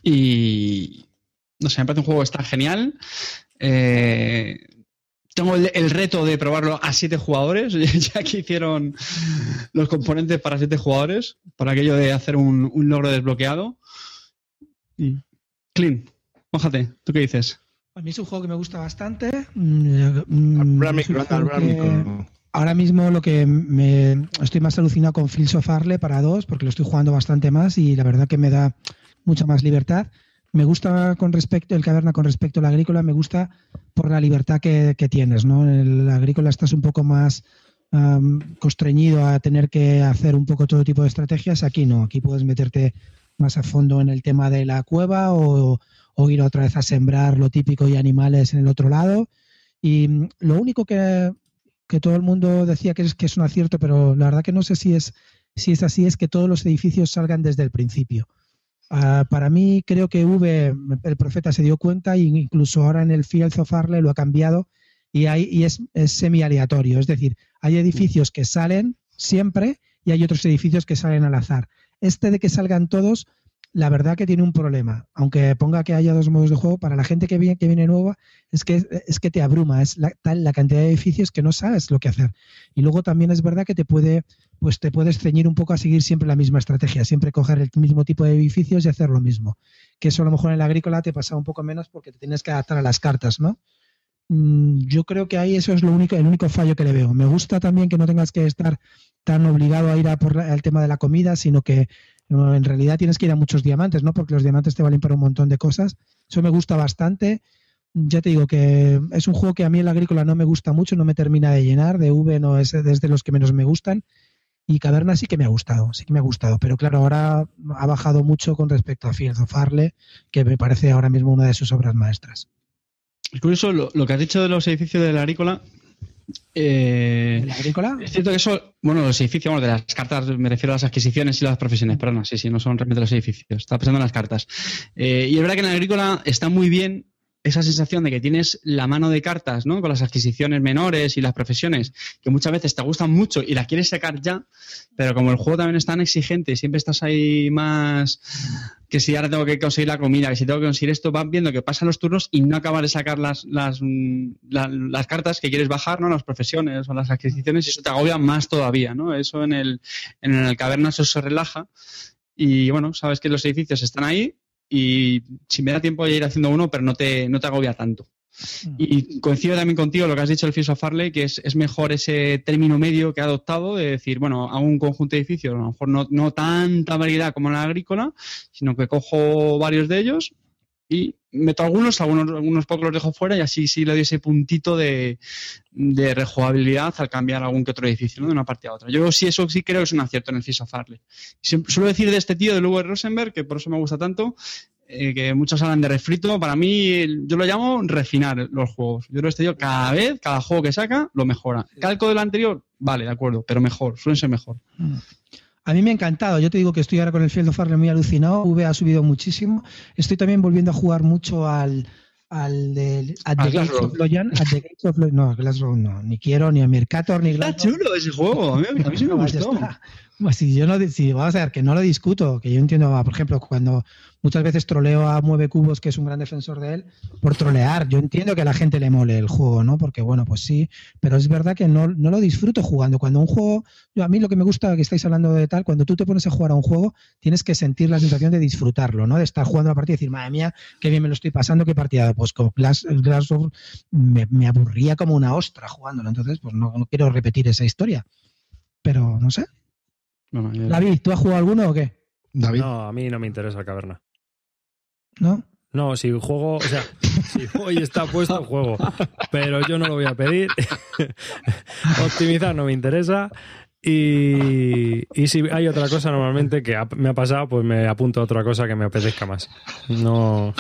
Y, no sé, me parece un juego que está genial. Eh, tengo el, reto de probarlo a siete jugadores, ya que hicieron los componentes para siete jugadores, para aquello de hacer un, logro desbloqueado. Y, Clean, mójate, ¿tú qué dices? A mí es un juego que me gusta bastante. Mm, mm, ahora mismo lo que me estoy más alucinado con Fields of Arle para dos, porque lo estoy jugando bastante más y la verdad que me da mucha más libertad. Me gusta con respecto, el caverna con respecto a la agrícola, me gusta por la libertad que, tienes, ¿no? En la agrícola estás un poco más constreñido a tener que hacer un poco todo tipo de estrategias. Aquí no, aquí puedes meterte más a fondo en el tema de la cueva o, ir otra vez a sembrar lo típico y animales en el otro lado. Y mm, lo único que, todo el mundo decía que es, que es un acierto, pero la verdad que no sé si es, si es así, es que todos los edificios salgan desde el principio. Ah, para mí creo que V, el profeta se dio cuenta e incluso ahora en el Field of Arle lo ha cambiado y, hay, y es, semi aleatorio. Es decir, hay edificios que salen siempre y hay otros edificios que salen al azar. Este de que salgan todos, la verdad que tiene un problema. Aunque ponga que haya dos modos de juego, para la gente que viene, que viene nueva, es que, es que te abruma. Es la, tal la cantidad de edificios que no sabes lo que hacer. Y luego también es verdad que te puede pues te puedes ceñir un poco a seguir siempre la misma estrategia, siempre coger el mismo tipo de edificios y hacer lo mismo. Que eso a lo mejor en la agrícola te pasa un poco menos porque te tienes que adaptar a las cartas, ¿no? Mm, yo creo que ahí eso es lo único, el único fallo que le veo. Me gusta también que no tengas que estar tan obligado a ir a por el tema de la comida, sino que en realidad tienes que ir a muchos diamantes, ¿no? Porque los diamantes te valen para un montón de cosas. Eso me gusta bastante. Ya te digo que es un juego que a mí en la agrícola no me gusta mucho, no me termina de llenar. De V no es, es de los que menos me gustan. Y Caverna sí que me ha gustado, sí que me ha gustado. Pero claro, ahora ha bajado mucho con respecto a Fields of que me parece ahora mismo una de sus obras maestras. Es curioso lo, que has dicho de los edificios de la agrícola. Eh, ¿La agrícola? Es cierto que eso, bueno, los edificios, bueno, de las cartas, me refiero a las adquisiciones y las profesiones, pero no, sí, sí, no son realmente los edificios. Estaba pensando en las cartas. Eh, y es verdad que en la agrícola está muy bien esa sensación de que tienes la mano de cartas, ¿no? Con las adquisiciones menores y las profesiones, que muchas veces te gustan mucho y las quieres sacar ya, pero como el juego también es tan exigente, siempre estás ahí más que si ahora tengo que conseguir la comida, que si tengo que conseguir esto, vas viendo que pasan los turnos y no acabas de sacar las, las, las, cartas que quieres bajar, ¿no? Las profesiones o las adquisiciones y eso te agobia más todavía, ¿no? Eso en el, en el caverna se relaja y bueno, sabes que los edificios están ahí y si me da tiempo voy a ir haciendo uno, pero no te, no te agobia tanto. Mm. Y coincido también contigo lo que has dicho el Fields of Farley, que es, mejor ese término medio que ha adoptado de decir, bueno, hago un conjunto de edificios, a lo mejor no, no tanta variedad como en la agrícola, sino que cojo varios de ellos y meto algunos, algunos, algunos pocos los dejo fuera y así sí le doy ese puntito de, de rejugabilidad al cambiar algún que otro edificio de una parte a otra. Yo sí, eso sí creo que es un acierto en el Fish of Farley. Suelo decir de este tío, de Lugo Rosenberg, que por eso me gusta tanto, eh, que muchos hablan de refrito, para mí yo lo llamo refinar los juegos. Yo creo que este tío cada vez, cada juego que saca, lo mejora. Calco del anterior, vale, de acuerdo, pero mejor, suelen ser mejor. Mm. A mí me ha encantado. Yo te digo que estoy ahora con el Field of Farley muy alucinado. V ha subido muchísimo. Estoy también volviendo a jugar mucho al, al de At the Gates of Loyan. At the Gates of Loyan. No, Glassrow no. Ni quiero, ni a Mercator, ni Glassrow. Está chulo ese juego. A mí, a mí sí me gustó. Pues si yo no, si vamos a ver, que no lo discuto, que yo entiendo, por ejemplo, cuando muchas veces troleo a Mueve Cubos, que es un gran defensor de él, por trolear. Yo entiendo que a la gente le mole el juego, ¿no? Porque bueno, pues sí, pero es verdad que no, no lo disfruto jugando. Cuando un juego, yo, a mí lo que me gusta que estáis hablando de tal, cuando tú te pones a jugar a un juego, tienes que sentir la sensación de disfrutarlo, ¿no? De estar jugando la partida y decir, madre mía, qué bien me lo estoy pasando, qué partida. Pues con Glass, Glass me, aburría como una ostra jugándolo. Entonces, pues no quiero repetir esa historia. Pero no sé, David, ¿tú has jugado alguno o qué? David. No, a mí no me interesa caverna. ¿No? No, si juego, o sea, si hoy está puesto, juego. Pero yo no lo voy a pedir. Optimizar no me interesa. Y, si hay otra cosa normalmente que me ha pasado, pues me apunto a otra cosa que me apetezca más. No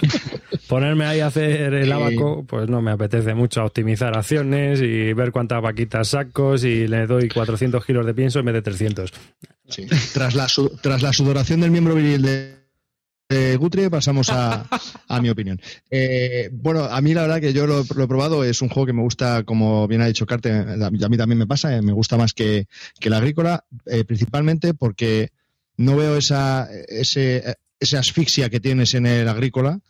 ponerme ahí a hacer el abaco, pues no me apetece mucho optimizar acciones y ver cuántas vaquitas saco y le doy 400 kilos de pienso en vez de 300. Tras, la, tras la sudoración del miembro viril de eh, Gutre pasamos a, mi opinión. Eh, bueno, a mí la verdad que yo lo, he probado, es un juego que me gusta, como bien ha dicho Carte, a mí también me pasa, eh, me gusta más que, la agrícola, principalmente porque no veo esa, ese, esa asfixia que tienes en el agrícola,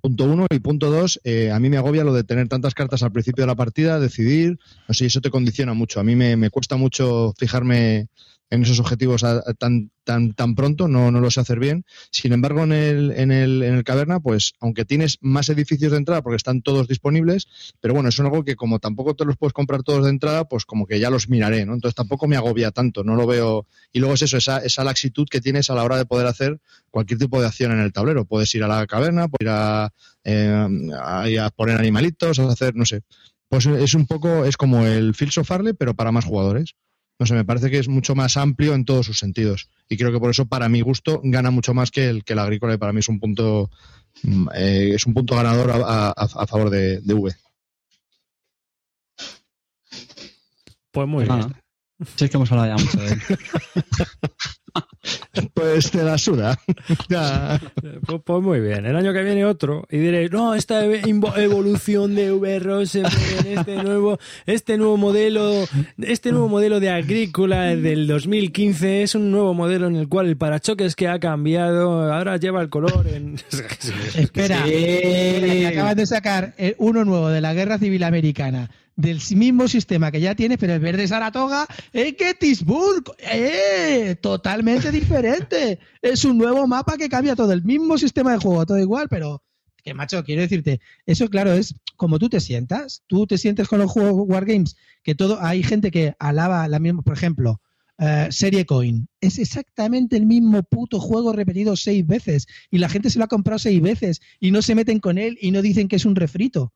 Punto uno y punto dos, a mí me agobia lo de tener tantas cartas al principio de la partida, decidir, no sé, eso te condiciona mucho. A mí me, me cuesta mucho fijarme en esos objetivos tan, tan, tan pronto, no, no lo sé hacer bien. Sin embargo, en el, en, el, en el caverna, pues aunque tienes más edificios de entrada porque están todos disponibles, pero bueno, es algo que como tampoco te los puedes comprar todos de entrada, pues como que ya los miraré, ¿no? Entonces tampoco me agobia tanto, no lo veo. Y luego es eso, esa, esa laxitud que tienes a la hora de poder hacer cualquier tipo de acción en el tablero. Puedes ir a la caverna, puedes ir a, eh, a, poner animalitos, a hacer, no sé. Pues es un poco, es como el Fields of Farley, pero para más jugadores. No sé, me parece que es mucho más amplio en todos sus sentidos. Y creo que por eso, para mi gusto, gana mucho más que el, que el agrícola y para mí es un punto mm, eh, es un punto ganador a, a- a favor de, de V. Pues muy Ah, bien. Si es que hemos hablado ya mucho de él. Pues te la suda. Ya. Pues, pues muy bien. El año que viene otro y diréis, no, esta evolución de V Rosenberg, este nuevo, este nuevo modelo, este nuevo modelo de agrícola del 2015 es un nuevo modelo en el cual el parachoques que ha cambiado ahora lleva el color en... Espera, Sí. que acaban de sacar eh, uno nuevo de la Guerra Civil Americana, del mismo sistema que ya tiene, pero en vez de Saratoga, en Gettysburg. ¡Eh! Totalmente diferente. Es un nuevo mapa que cambia todo, el mismo sistema de juego, todo igual, pero que macho, quiero decirte, eso claro es como tú te sientas. Tú te sientes con los juegos Wargames, que todo, hay gente que alaba la misma, por ejemplo, eh, Serie Coin. Es exactamente el mismo puto juego repetido seis veces y la gente se lo ha comprado seis veces y no se meten con él y no dicen que es un refrito.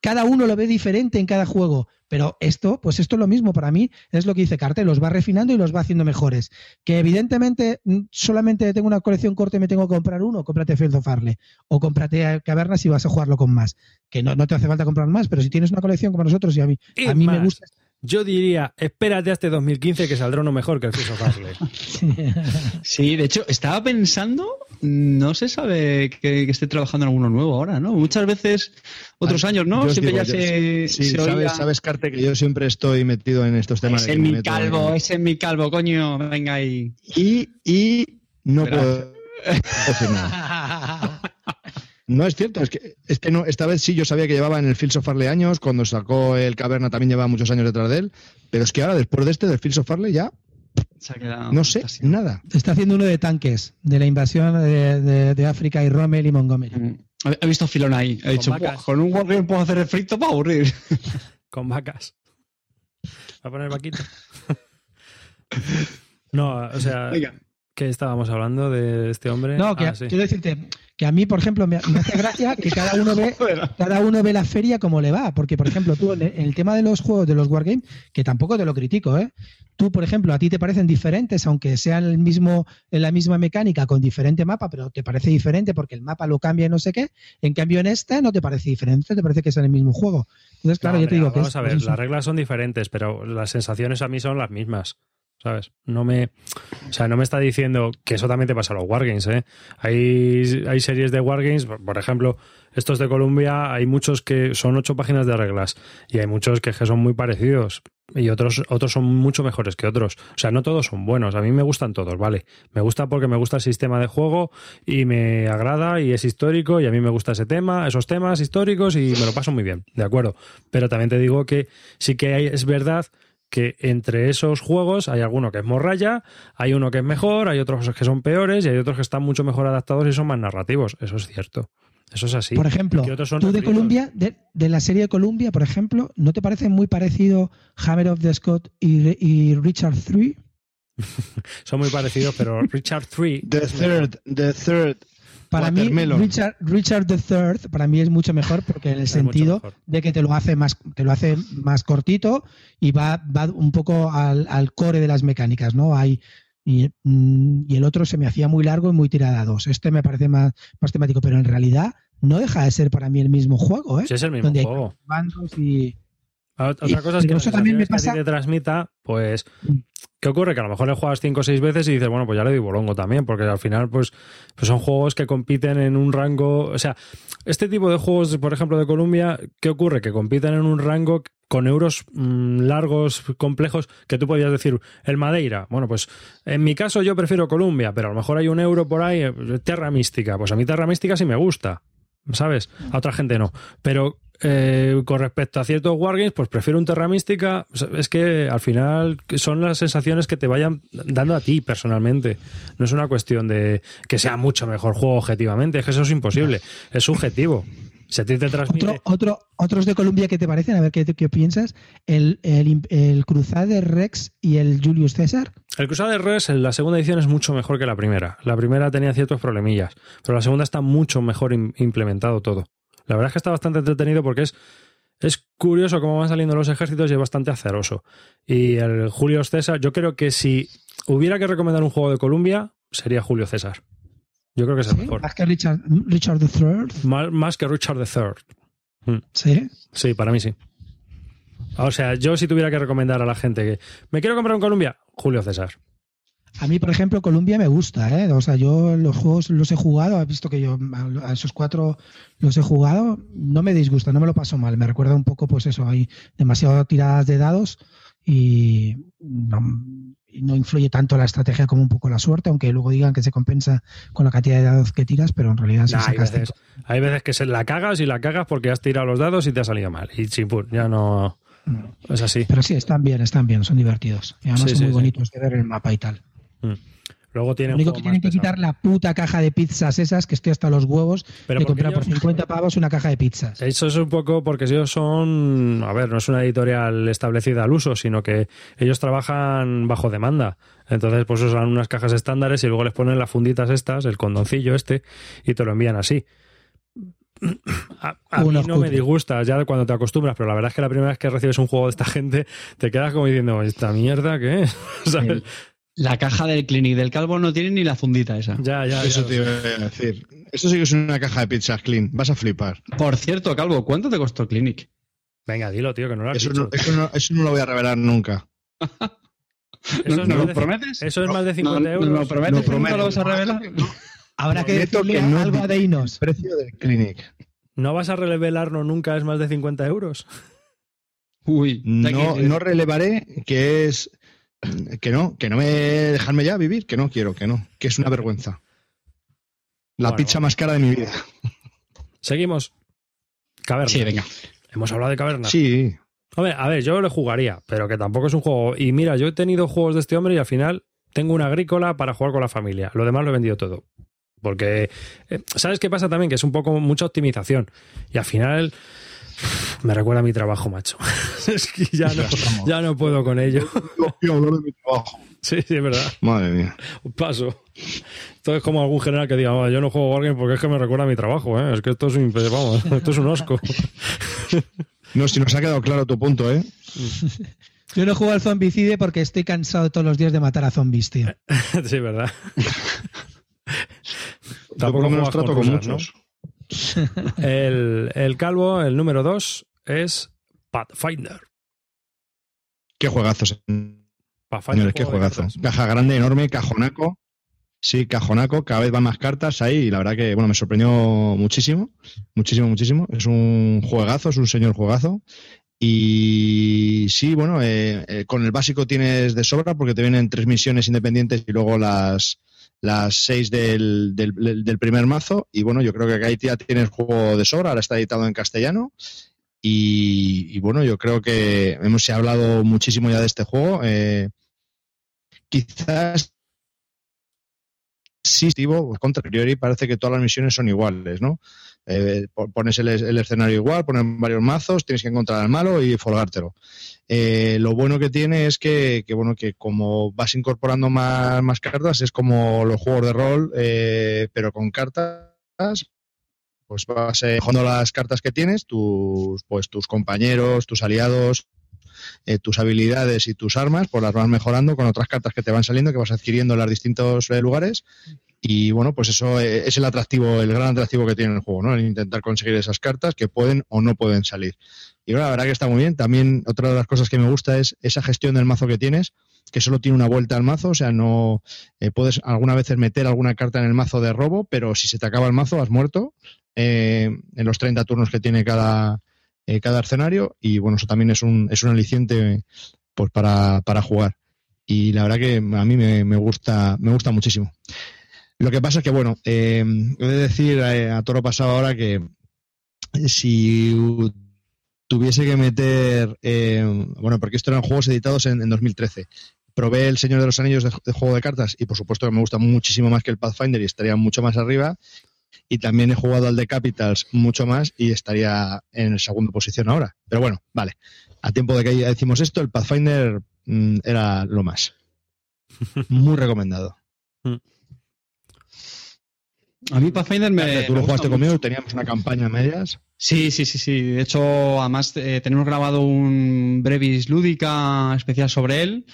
Cada uno lo ve diferente en cada juego, pero esto, pues esto es lo mismo para mí, es lo que dice Cartel, los va refinando y los va haciendo mejores. Que evidentemente mm, solamente tengo una colección corta y me tengo que comprar uno, cómprate Field of Farley o cómprate a Cavernas si vas a jugarlo con más. Que no, no te hace falta comprar más, pero si tienes una colección como nosotros y a mí, Y a mí me gusta. Yo diría, espérate hasta 2015 que saldrá uno mejor que el Fish of. Sí, de hecho, estaba pensando, no se sabe que, que esté trabajando en alguno nuevo ahora, ¿no? Muchas veces, otros años, ¿no? Siempre digo, ya yo- se, Sí, se oía, sabes, sabes, Carte, que yo siempre estoy metido en estos temas. Ese es me mi calvo, en- ese es mi calvo, coño, venga ahí. Y, y no Verás. puedo decir nada. No es cierto, es que, es que no, esta vez sí yo sabía que llevaba en el Fields of Farley años, cuando sacó el Caverna también llevaba muchos años detrás de él, pero es que ahora después de este, del Fields of Farley, ya Se ha quedado no sé nada. Está haciendo uno de tanques, de la invasión de, de- de África y Rommel y Montgomery. Mm. He visto a Filón ahí. He dicho, vacas. "Buah, con un Wargame puedo hacer el frito para aburrir. Con vacas. ¿Va a poner vaquita? no, o sea, Venga. ¿qué estábamos hablando de este hombre? No, que Ah, sí. quiero decirte que a mí, por ejemplo, me, me hace gracia que cada uno ve cada uno ve la feria como le va. Porque, por ejemplo, tú en el- en tema de los juegos de los Wargames, que tampoco te lo critico, ¿eh? Tú, por ejemplo, a ti te parecen diferentes, aunque sean el mismo, en la misma mecánica con diferente mapa, pero te parece diferente porque el mapa lo cambia y no sé qué. En cambio, en esta no te parece diferente, te parece que es el mismo juego. Entonces, claro, No, yo te digo que vamos es- a ver, pues las reglas son diferentes, pero las sensaciones a mí son las mismas. ¿Sabes? No me. O sea, no me está diciendo que eso también te pasa a los Wargames, ¿eh? Hay, hay series de Wargames, por ejemplo, estos de Columbia, hay muchos que son ocho páginas de reglas y hay muchos que son muy parecidos y otros, otros son mucho mejores que otros. O sea, no todos son buenos. A mí me gustan todos, ¿vale? Me gusta porque me gusta el sistema de juego y me agrada y es histórico y a mí me gusta ese tema, esos temas históricos y me lo paso muy bien, ¿de acuerdo? Pero también te digo que sí que hay- es verdad que entre esos juegos hay alguno que es morralla, hay uno que es mejor, hay otros que son peores y hay otros que están mucho mejor adaptados y son más narrativos. Eso es cierto. Eso es así. Por ejemplo, otros son tú de. Columbia, de, de la serie de Columbia, por ejemplo, ¿no te parece muy parecido Hammer of the Scott y, y Richard III? Son muy parecidos, pero Richard III The third, the third. Para mí. Richard, Richard III para mí es mucho mejor porque en el Es sentido de que te lo hace más, te lo hace más cortito y va, va un poco al, al core de las mecánicas, ¿no? Hay y, mm, y el otro se me hacía muy largo y muy tirada a dos. Este me parece más, más temático, pero en realidad no deja de ser para mí el mismo juego, ¿eh? Sí, es el mismo Donde hay juego. bandos y Ot- Otra cosa es que eso también me sensaciones que pasa- te transmita, pues, Mm. ¿Qué ocurre? Que a lo mejor le juegas cinco o seis veces y dices, bueno, pues ya le doy bolongo también, porque al final, pues, pues son juegos que compiten en un rango, o sea, este tipo de juegos, por ejemplo, de Columbia, ¿qué ocurre? Que compiten en un rango con euros mm, largos, complejos, que tú podías decir, el Madeira. Bueno, pues en mi caso yo prefiero Columbia, pero a lo mejor hay un euro por ahí, eh, Terra Mística. Pues a mí Terra Mística sí me gusta. ¿sabes? A otra gente no. Pero eh, con respecto a ciertos wargames, pues prefiero un Terra Mística. Es que al final son las sensaciones que te vayan dando a ti personalmente. No es una cuestión de que sea mucho mejor juego objetivamente, es que eso es imposible. Es subjetivo. Si a ti te transmite... Otro, otro, otros de Colombia que te parecen, a ver qué, qué piensas. El, el, el Crusader Rex y el Julius César. El Crusader Rex, en la segunda edición es mucho mejor que la primera. La primera tenía ciertos problemillas, pero la segunda está mucho mejor im- implementado todo. La verdad es que está bastante entretenido porque es, es curioso cómo van saliendo los ejércitos y es bastante azaroso. Y el Julio César, yo creo que si hubiera que recomendar un juego de Columbia, sería Julio César. Yo creo que es el ¿Sí? mejor. Más que Richard, Richard III. Más, más que Richard III. Sí. Sí, para mí sí. O sea, yo si tuviera que recomendar a la gente que me quiero comprar un Columbia, Julio César. A mí, por ejemplo, Colombia me gusta, ¿eh? O sea, yo los juegos los he jugado, has visto que yo a esos cuatro los he jugado, no me disgusta, no me lo paso mal. Me recuerda un poco, pues eso, hay demasiado tiradas de dados y no, influye tanto la estrategia como un poco la suerte, aunque luego digan que se compensa con la cantidad de dados que tiras, pero en realidad si Nah, hay, sacas veces, hay veces que se la cagas y la cagas porque has tirado los dados y te ha salido mal. Y chipur, ya no. Es así. Pero sí, están bien, están bien, son divertidos. Y además Sí, son sí, muy sí. bonitos de ver el mapa y tal. Mm. Luego Lo tienen único que tienen que quitar la puta caja de pizzas esas, que estoy hasta los huevos Pero de comprar por ellos- 50 pavos una caja de pizzas. Eso es un poco porque ellos son, a ver, no es una editorial establecida al uso, sino que ellos trabajan bajo demanda. Entonces, pues usan unas cajas estándares y luego les ponen las funditas estas, el condoncillo este, y te lo envían así. A, a mí no me disgusta ya cuando te acostumbras, pero la verdad es que la primera vez que recibes un juego de esta gente, te quedas como diciendo, ¿esta mierda qué es? ¿Sabes? La caja del Clinic del Calvo no tiene ni la fundita esa. Ya, ya, Eso ya. te iba a decir. Esto sí que es una caja de pizzas clean. Vas a flipar. Por cierto, Calvo, ¿cuánto te costó el Clinic? Venga, dilo, tío, que no lo has Eso dicho. no, eso, no, eso no lo voy a revelar nunca. Eso ¿No, es ¿no más lo prometes? Eso es más de 50 no, euros. no, ¿lo prometes nunca lo vas a revelar? Habrá que decirle que no algo a Deinos. Precio del clinic. ¿No vas a revelarlo nunca es más de 50 euros? Uy, No, no relevaré que es que no, que no me dejarme ya vivir, que no quiero, que no, que es una vergüenza. La Bueno. pizza más cara de mi vida. Seguimos. Caverna. Sí, venga. Hemos hablado de caverna. Sí, Hombre, a ver, yo lo jugaría, pero que tampoco es un juego. Y mira, yo he tenido juegos de este hombre y al final tengo una agrícola para jugar con la familia. Lo demás lo he vendido todo. Porque, eh, ¿sabes qué pasa también? Que es un poco mucha optimización. Y al final me recuerda a mi trabajo, macho. es que ya no, ya no puedo con ello. hablar de mi trabajo. sí, sí, es verdad. Madre mía. Paso. Esto es como algún general que diga, "Ah, yo no juego Wargame porque es que me recuerda a mi trabajo, ¿eh? Es que esto es un, vamos, esto es un osco. No, si nos ha quedado claro tu punto, ¿eh? Yo no juego al zombicide porque estoy cansado todos los días de matar a zombies, tío. sí, verdad. Tampoco por lo menos juegas trato con rusas, ¿no? El, el calvo, el número 2, es Pathfinder. Qué juegazos, Pathfinder señores, qué juegazo. Caja grande, enorme, cajonaco. Sí, cajonaco, cada vez van más cartas ahí y la verdad que, bueno, me sorprendió muchísimo, muchísimo, muchísimo. Es un juegazo, es un señor juegazo. Y sí, bueno, eh, eh, con el básico tienes de sobra porque te vienen tres misiones independientes y luego las, las seis del, del, primer mazo. Y bueno, yo creo que ahí ya tienes juego de sobra, ahora está editado en castellano. Y, y bueno, yo creo que hemos hablado muchísimo ya de este juego. Eh, quizás sí, Steve, contra priori parece que todas las misiones son iguales, ¿no? Eh, po- pones el, el escenario igual, pones varios mazos, tienes que encontrar al malo y folgártelo. Eh, lo bueno que tiene es que, que, bueno, que como vas incorporando más, cartas, es como los juegos de rol, eh, pero con cartas, pues vas eh, jugando las cartas que tienes, tus, pues tus compañeros, tus aliados, eh, tus habilidades y tus armas, pues las vas mejorando con otras cartas que te van saliendo, que vas adquiriendo en los distintos eh, lugares. Y bueno, pues eso eh, es el atractivo, el gran atractivo que tiene el juego, ¿no? El intentar conseguir esas cartas que pueden o no pueden salir. Y bueno, la verdad que está muy bien. También otra de las cosas que me gusta es esa gestión del mazo que tienes, que solo tiene una vuelta al mazo, o sea, no eh, puedes algunas veces meter alguna carta en el mazo de robo, pero si se te acaba el mazo has muerto eh, en los 30 turnos que tiene cada, eh, cada escenario y bueno, eso también es un, es un aliciente pues para, para jugar. Y la verdad que a mí me, me gusta, me gusta muchísimo. Lo que pasa es que, bueno, eh, he de decir eh, a toro pasado ahora que, si tuviese que meter, eh, bueno, porque estos eran juegos editados en, en 2013. Probé El Señor de los Anillos de, de, juego de cartas y por supuesto que me gusta muchísimo más que el Pathfinder y estaría mucho más arriba. Y también he jugado al de Capitals mucho más y estaría en segunda posición ahora. Pero bueno, vale. A tiempo de que ya decimos esto, el Pathfinder mmm, era lo más. Muy recomendado. A mí Pathfinder me. Tú lo jugaste conmigo, teníamos una campaña a medias. Sí, sí, sí, sí. De hecho, además eh, tenemos grabado un Brevis Lúdica especial sobre él,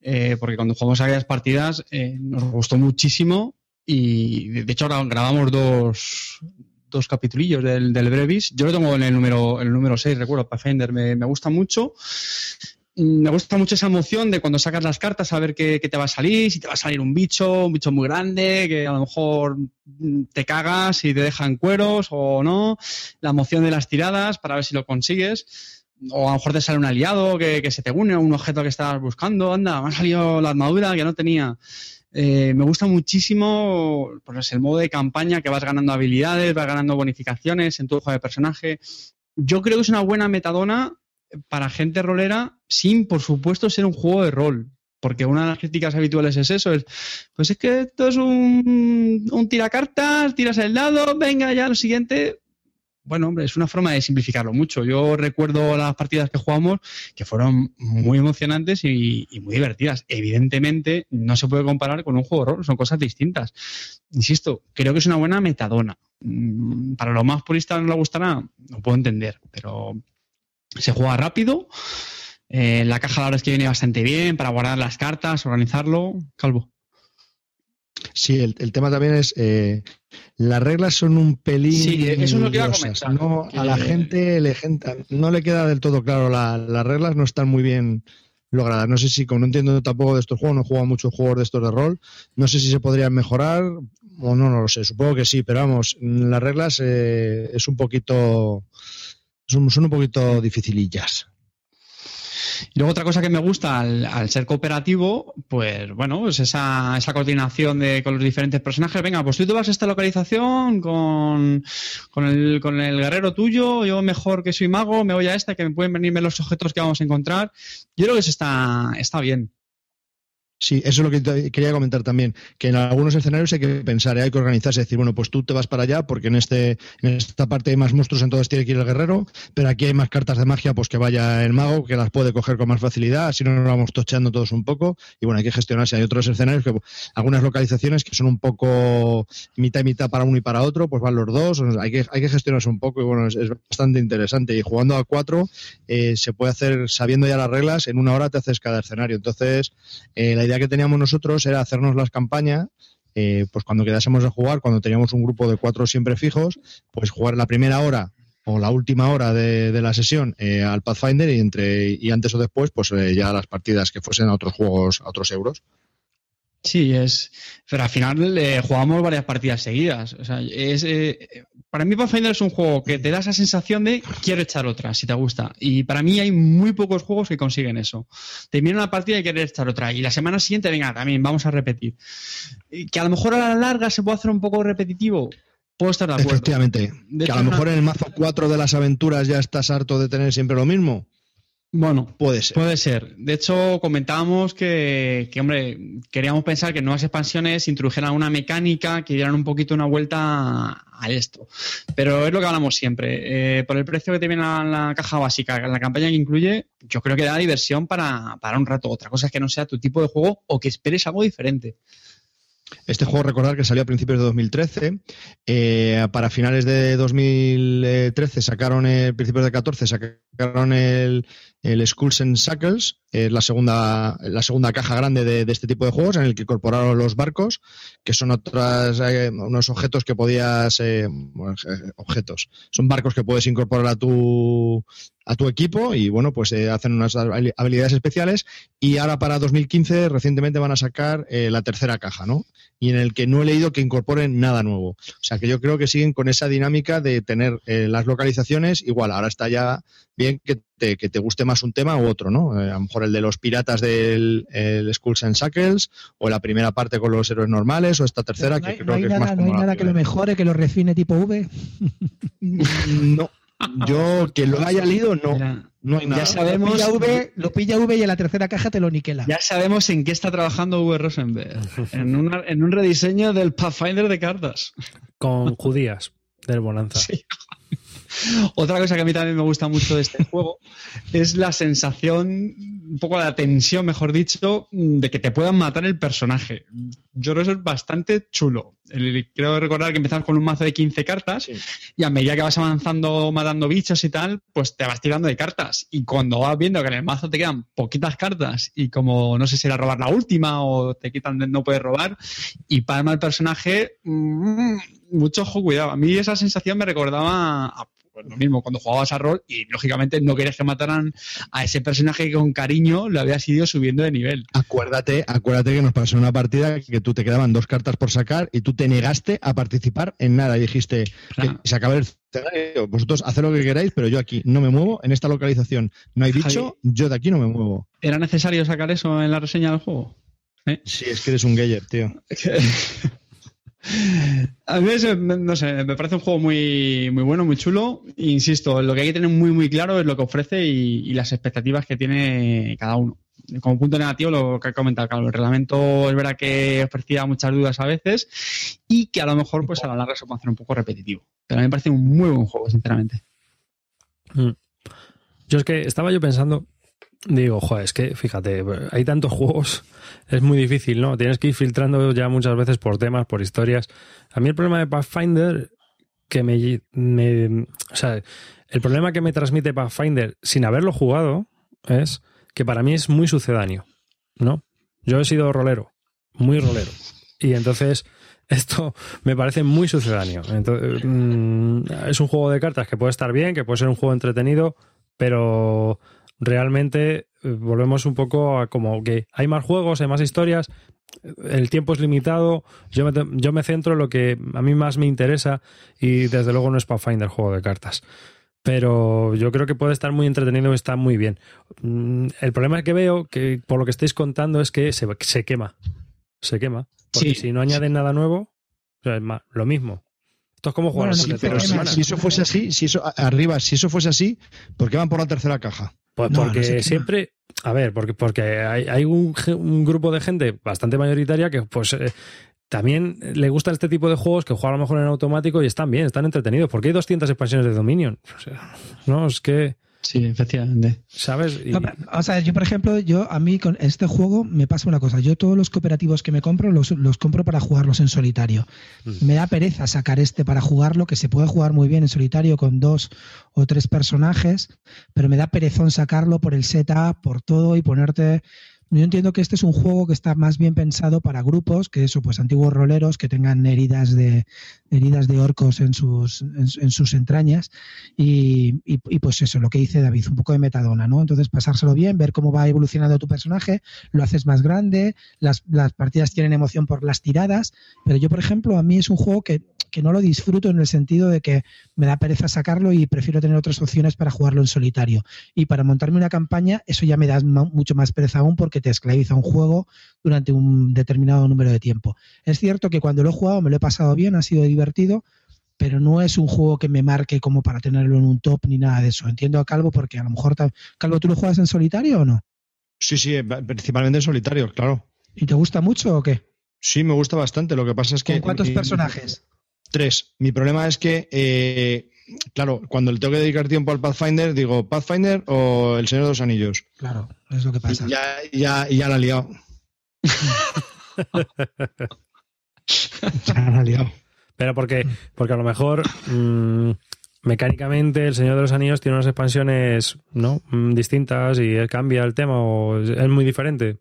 eh, porque cuando jugamos aquellas partidas eh, nos gustó muchísimo y de hecho grabamos dos, dos capitulillos del, del, Brevis. Yo lo tengo en el número, el número 6, recuerdo, Pathfinder, me, me gusta mucho me gusta mucho esa emoción de cuando sacas las cartas saber qué, qué, te va a salir, si te va a salir un bicho, un bicho muy grande, que a lo mejor te cagas y te dejan cueros o no, la emoción de las tiradas para ver si lo consigues, o a lo mejor te sale un aliado que, que se te une a un objeto que estabas buscando, anda, me ha salido la armadura que no tenía. Eh, me gusta muchísimo pues, el modo de campaña que vas ganando habilidades, vas ganando bonificaciones en tu juego de personaje. Yo creo que es una buena metadona para gente rolera sin, por supuesto, ser un juego de rol. Porque una de las críticas habituales es eso, es, pues es que esto es un, un tiracartas, tiras el dado, venga ya lo siguiente. Bueno, hombre, es una forma de simplificarlo mucho. Yo recuerdo las partidas que jugamos que fueron muy emocionantes y, muy divertidas. Evidentemente, no se puede comparar con un juego de rol, son cosas distintas. Insisto, creo que es una buena metadona. Mm, para los más puristas no le gustará, no puedo entender, pero se juega rápido. Eh, la caja la verdad es que viene bastante bien para guardar las cartas, organizarlo. Calvo. Sí, el, el tema también es. Eh, las reglas son un pelín. Sí, eso es lo que iba a comentar. No, a la gente le, no le queda del todo claro. La, las reglas no están muy bien logradas. No sé si, como no entiendo tampoco de estos juegos, no he jugado muchos juegos de estos de rol. No sé si se podrían mejorar o no, no lo sé. Supongo que sí, pero vamos, las reglas eh, es un poquito son, un poquito dificilillas. Y luego otra cosa que me gusta al, al, ser cooperativo, pues bueno, pues esa, esa coordinación de, con los diferentes personajes. Venga, pues tú te vas a esta localización con, con, el, con el guerrero tuyo, yo mejor que soy mago, me voy a esta, que me pueden venirme los objetos que vamos a encontrar. Yo creo que eso está, está bien. Sí, eso es lo que quería comentar también, que en algunos escenarios hay que pensar, hay que organizarse, decir, bueno, pues tú te vas para allá porque en este en esta parte hay más monstruos, entonces tiene que ir el guerrero, pero aquí hay más cartas de magia, pues que vaya el mago, que las puede coger con más facilidad, así no nos vamos tocheando todos un poco, y bueno, hay que gestionarse. Hay otros escenarios que algunas localizaciones que son un poco mitad y mitad para uno y para otro, pues van los dos, hay que, hay que gestionarse un poco y bueno, es, es bastante interesante. Y jugando a cuatro eh, se puede hacer, sabiendo ya las reglas, en una hora te haces cada escenario. Entonces, eh, la idea que teníamos nosotros era hacernos las campañas eh, pues cuando quedásemos de jugar, cuando teníamos un grupo de cuatro siempre fijos, pues jugar la primera hora o la última hora de, la sesión eh, al Pathfinder y entre y antes o después, pues eh, ya las partidas que fuesen a otros juegos, a otros euros. Sí, es. Pero al final jugamos varias partidas seguidas. O sea, es, para mí Pathfinder es un juego que te da esa sensación de quiero echar otra, si te gusta. Y para mí hay muy pocos juegos que consiguen eso. Termina una partida y quieres echar otra. Y la semana siguiente, venga, también vamos a repetir. Que a lo mejor a la larga se puede hacer un poco repetitivo. Puedo estar de acuerdo. Efectivamente. De que a lo mejor en el mazo 4 de las aventuras ya estás harto de tener siempre lo mismo. Bueno, puede ser. Puede ser. De hecho, comentábamos que, que, hombre, queríamos pensar que nuevas expansiones introdujeran una mecánica que dieran un poquito una vuelta a esto. Pero es lo que hablamos siempre. Eh, por el precio que te viene la, la, caja básica, la campaña que incluye, yo creo que da diversión para, para un rato. Otra cosa es que no sea tu tipo de juego o que esperes algo diferente. Este juego, recordar que salió a principios de 2013. Eh, para finales de 2013 sacaron, el principios de 14 sacaron el, el Skulls and eh, la, segunda, la segunda caja grande de, este tipo de juegos, en el que incorporaron los barcos, que son otras, eh, unos objetos que podías. Eh, bueno, objetos. Son barcos que puedes incorporar a tu, a tu equipo y bueno, pues eh, hacen unas habilidades especiales y ahora para 2015 recientemente van a sacar eh, la tercera caja, ¿no? Y en el que no he leído que incorporen nada nuevo. O sea que yo creo que siguen con esa dinámica de tener eh, las localizaciones igual. Ahora está ya bien que te, que te guste más un tema u otro, ¿no? Eh, a lo mejor el de los piratas del el Skulls and Shackles, o la primera parte con los héroes normales, o esta tercera, no hay, que no creo hay que es más no hay como nada que lo mejore, que lo refine tipo V. No. Yo, que lo haya leído, no. Mira, No hay nada. ya sabemos, Lo pilla, v, lo pilla V y en la tercera caja te lo niquela. ya sabemos en qué está trabajando V. Rosenberg. En, una- en un rediseño del Pathfinder de cartas. Con judías del Bonanza. Sí. Otra cosa que a mí también me gusta mucho de este juego es la sensación, un poco la tensión, mejor dicho, de que te puedan matar el personaje. Yo creo que eso es bastante chulo. Quiero recordar que empezamos con un mazo de 15 cartas Sí. y a medida que vas avanzando matando bichos y tal, pues te vas tirando de cartas. Y cuando vas viendo que en el mazo te quedan poquitas cartas y como no sé si era robar la última o te quitan de no puedes robar y palma el personaje, mm, mucho ojo, cuidado. A mí esa sensación me recordaba a pues, lo mismo cuando jugabas a rol y lógicamente no querías que mataran a ese personaje que con cariño lo habías ido subiendo de nivel. Acuérdate, acuérdate que nos pasó una partida que tú te quedaban dos cartas por sacar y tú te negaste a participar en nada y dijiste Claro. que se acaba el escenario. Vosotros haced lo que queráis, pero yo aquí no me muevo en esta localización. No hay bicho, yo de aquí no me muevo. ¿Era necesario sacar eso en la reseña del juego? Sí, es que eres un Geyer, tío. A mí me- no sé, me parece un juego muy, muy bueno, muy chulo. Insisto, lo que hay que tener muy, muy claro es lo que ofrece y, las expectativas que tiene cada uno. Como punto negativo, lo que ha comentado Carlos, el reglamento es verdad que ofrecía muchas dudas a veces y que a lo mejor pues a la larga se puede hacer un poco repetitivo. Pero a mí me parece un muy buen juego, sinceramente. Mm. Yo es que estaba yo pensando, digo, joder, es que fíjate, hay tantos juegos, es muy difícil, ¿no? Tienes que ir filtrando ya muchas veces por temas, por historias. A mí el problema de Pathfinder, que me, me- o sea, el problema que me transmite Pathfinder sin haberlo jugado es que para mí es muy sucedáneo, ¿no? Yo he sido rolero, muy rolero. Y entonces esto me parece muy sucedáneo. Mm, es un juego de cartas que puede estar bien, que puede ser un juego entretenido, pero realmente eh, volvemos un poco a como que hay más juegos, hay más historias, el tiempo es limitado, yo me, yo me centro en lo que a mí más me interesa y desde luego no es Pathfinder juego de cartas. Pero yo creo que puede estar muy entretenido y está muy bien. Mm, El problema que veo, que por lo que estáis contando, es que se, se quema. Se quema. Porque Sí, si no añaden nada nuevo, o sea, es más, lo mismo. Esto es como jugar Bueno, sí, Pero si, si eso fuese así, si eso arriba, si eso fuese así, ¿por qué van por la tercera caja? Pues No, porque no siempre, a ver, porque, porque hay, hay un, un grupo de gente bastante mayoritaria que pues eh, también le gusta este tipo de juegos que juegan a lo mejor en automático y están bien, están entretenidos. Porque hay 200 expansiones de Dominion. O sea, no, es que, Sí, efectivamente. ¿sabes? Y- No, pero, o sea, yo por ejemplo, yo a mí con este juego me pasa una cosa. Yo todos los cooperativos que me compro los, los compro para jugarlos en solitario. Mm. Me da pereza sacar este para jugarlo, que se puede jugar muy bien en solitario con dos o tres personajes, pero me da perezón sacarlo por el setup, por todo y ponerte. Yo entiendo que este es un juego que está más bien pensado para grupos, que eso, pues antiguos roleros que tengan heridas de heridas de orcos en sus, en, sus entrañas y, y- y, pues eso, lo que dice David, un poco de metadona, ¿no? Entonces pasárselo bien, ver cómo va evolucionando tu personaje, lo haces más grande, las, las partidas tienen emoción por las tiradas, pero yo, por ejemplo, a mí es un juego que, que no lo disfruto en el sentido de que me da pereza sacarlo y prefiero tener otras opciones para jugarlo en solitario. Y para montarme una campaña, eso ya me da mucho más pereza aún porque te esclaviza un juego durante un determinado número de tiempo. Es cierto que cuando lo he jugado me lo he pasado bien, ha sido divertido, pero no es un juego que me marque como para tenerlo en un top ni nada de eso. Entiendo a Calvo porque a lo mejor... Calvo, ¿tú lo juegas en solitario o no? Sí, sí, eh, principalmente en solitario, claro. ¿Y te gusta mucho o qué? Sí, me gusta bastante. Lo que pasa es que. ¿Con cuántos mi- personajes? Tres. Mi problema es que, eh, claro, cuando le tengo que dedicar tiempo al Pathfinder, digo, ¿Pathfinder o El Señor de los Anillos? Claro, es lo que pasa. Y ya, ya, ya la he liado. ya la he liado. Pero porque, porque a lo mejor mm, mecánicamente el Señor de los Anillos tiene unas expansiones ¿no? Mm, distintas y él cambia el tema o es muy diferente.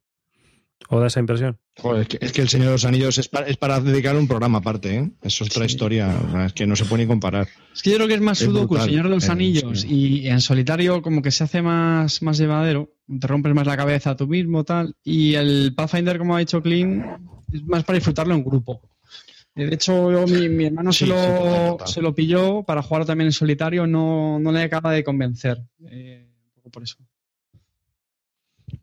O da esa impresión. Joder, es que, es que El Señor de los Anillos es para, es para dedicar un programa aparte, ¿eh? Eso es otra Sí. historia. Es que no se puede ni comparar. Es que yo creo que es más sudoku el. Señor de los Eh, Anillos sí. y en solitario como que se hace más, más llevadero, te rompes más la cabeza tú mismo tal y el Pathfinder como ha dicho Clean es más para disfrutarlo en grupo. Eh, De hecho, yo- mi, mi hermano Sí, se, lo, sí, total, total. se lo pilló para jugarlo también en solitario, no, no le acaba de convencer. Eh, por eso.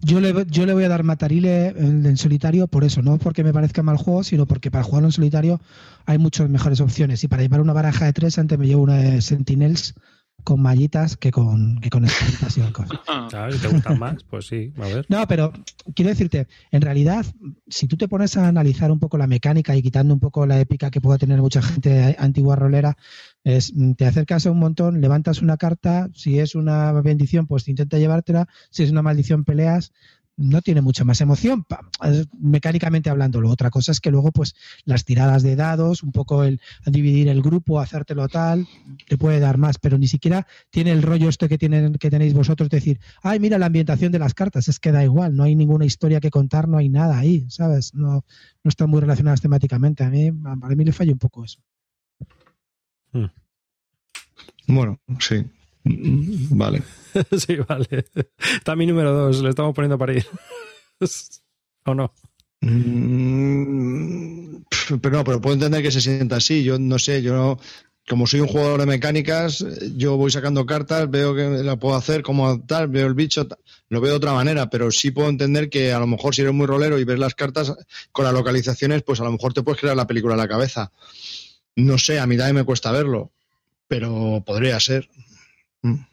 Yo le, yo le voy a dar Matarile en, en solitario por eso, no porque me parezca mal juego, sino porque para jugarlo en solitario hay muchas mejores opciones. Y para llevar una baraja de tres, antes me llevo una de Sentinels con mallitas que con, que con escritas y cosas. Claro, si te gustan más, pues sí, a ver. No, pero quiero decirte, en realidad, si tú te pones a analizar un poco la mecánica y quitando un poco la épica que pueda tener mucha gente antigua rolera, es te acercas a un montón, levantas una carta, si es una bendición, pues intenta llevártela, si es una maldición, peleas, no tiene mucha más emoción, mecánicamente hablándolo. Otra cosa es que luego, pues, las tiradas de dados, un poco el dividir el grupo, hacértelo tal, te puede dar más, pero ni siquiera tiene el rollo este que tienen, que tenéis vosotros, decir, ay, mira la ambientación de las cartas, es que da igual, no hay ninguna historia que contar, no hay nada ahí, ¿sabes? No, no están muy relacionadas temáticamente. A mí, a mí le falla un poco eso. Bueno, sí. Mm, Vale. sí, vale. Está mi número dos, le estamos poniendo para ir. ¿O no? Mm, Pero no, pero puedo entender que se sienta así. Yo no sé, yo como soy un jugador de mecánicas, yo voy sacando cartas, veo que la puedo hacer como tal, veo el bicho, lo veo de otra manera, pero sí puedo entender que a lo mejor si eres muy rolero y ves las cartas con las localizaciones, pues a lo mejor te puedes crear la película en la cabeza. No sé, a mí también me cuesta verlo, pero podría ser. Mm.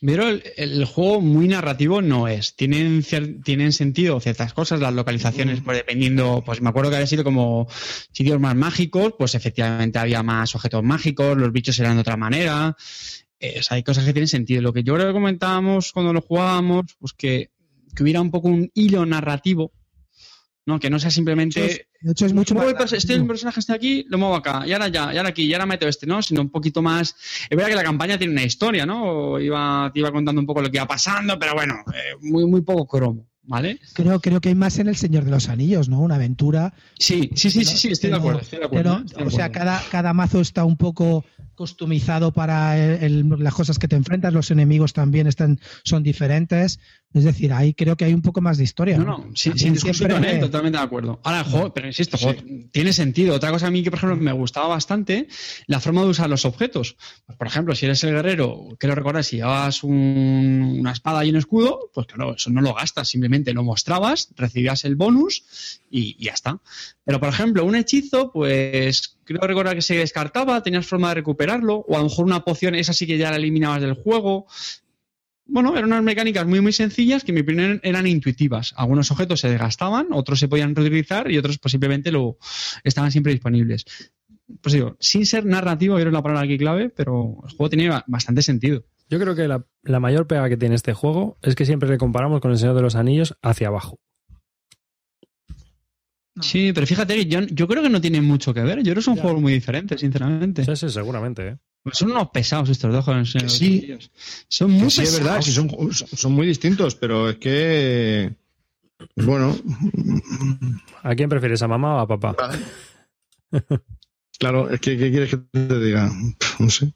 Pero el, el juego muy narrativo no es. Tienen, tienen sentido ciertas cosas, las localizaciones, pues dependiendo, pues me acuerdo que había sido como sitios más mágicos, pues efectivamente había más objetos mágicos, los bichos eran de otra manera. Eh, o sea, hay cosas que tienen sentido. Lo que yo creo que comentábamos cuando lo jugábamos, pues que, que hubiera un poco un hilo narrativo, ¿no? Que no sea simplemente De hecho, es mucho más. este personaje está aquí, lo muevo acá, y ahora ya, y ahora aquí, y ahora meto este, ¿no? Sino un poquito más. Es verdad que la campaña tiene una historia, ¿no? Iba, te iba contando un poco lo que iba pasando, pero bueno, eh, muy, muy poco cromo, ¿vale? Creo, creo que hay más en El Señor de los Anillos, ¿no? Una aventura. Sí, sí, sí, sí, sí, estoy de acuerdo, estoy de acuerdo. pero, estoy de o sea, cada, cada mazo está un poco customizado para el- el- las cosas que te enfrentas, los enemigos también están, son diferentes. Es decir, ahí creo que hay un poco más de historia. No, no, sin, También sin discusión, siempre- ¿eh? totalmente de acuerdo. Ahora, pero insisto, tiene sentido. Otra cosa a mí que, por ejemplo, me gustaba bastante, la forma de usar los objetos. Pues, por ejemplo, si eres el guerrero, quiero recordar, si llevabas un- una espada y un escudo, pues claro, eso no lo gastas, simplemente lo mostrabas, recibías el bonus y, y ya está. Pero, por ejemplo, un hechizo, pues creo recordar que se descartaba, tenías forma de recuperarlo, o a lo mejor una poción, esa sí que ya la eliminabas del juego bueno, eran unas mecánicas muy muy sencillas que en mi opinión eran intuitivas. Algunos objetos se desgastaban, otros se podían reutilizar y otros posiblemente lo estaban siempre disponibles. Pues digo, sin ser narrativo, es la palabra aquí clave, pero el juego tenía bastante sentido. Yo creo que la, la mayor pega que tiene este juego es que siempre le comparamos con el Señor de los Anillos hacia abajo. Sí, pero fíjate que yo, yo creo que no tiene mucho que ver. Yo creo que son Ya. juegos muy diferentes, sinceramente. Sí, sí, seguramente. ¿eh? Pues son unos pesados estos dos jóvenes. Que sí. Son muy Que sí, es pesados. verdad, sí son, son muy distintos, pero es que. Bueno, ¿A quién prefieres, a mamá o a papá? claro, es que ¿qué quieres que te diga? No sé.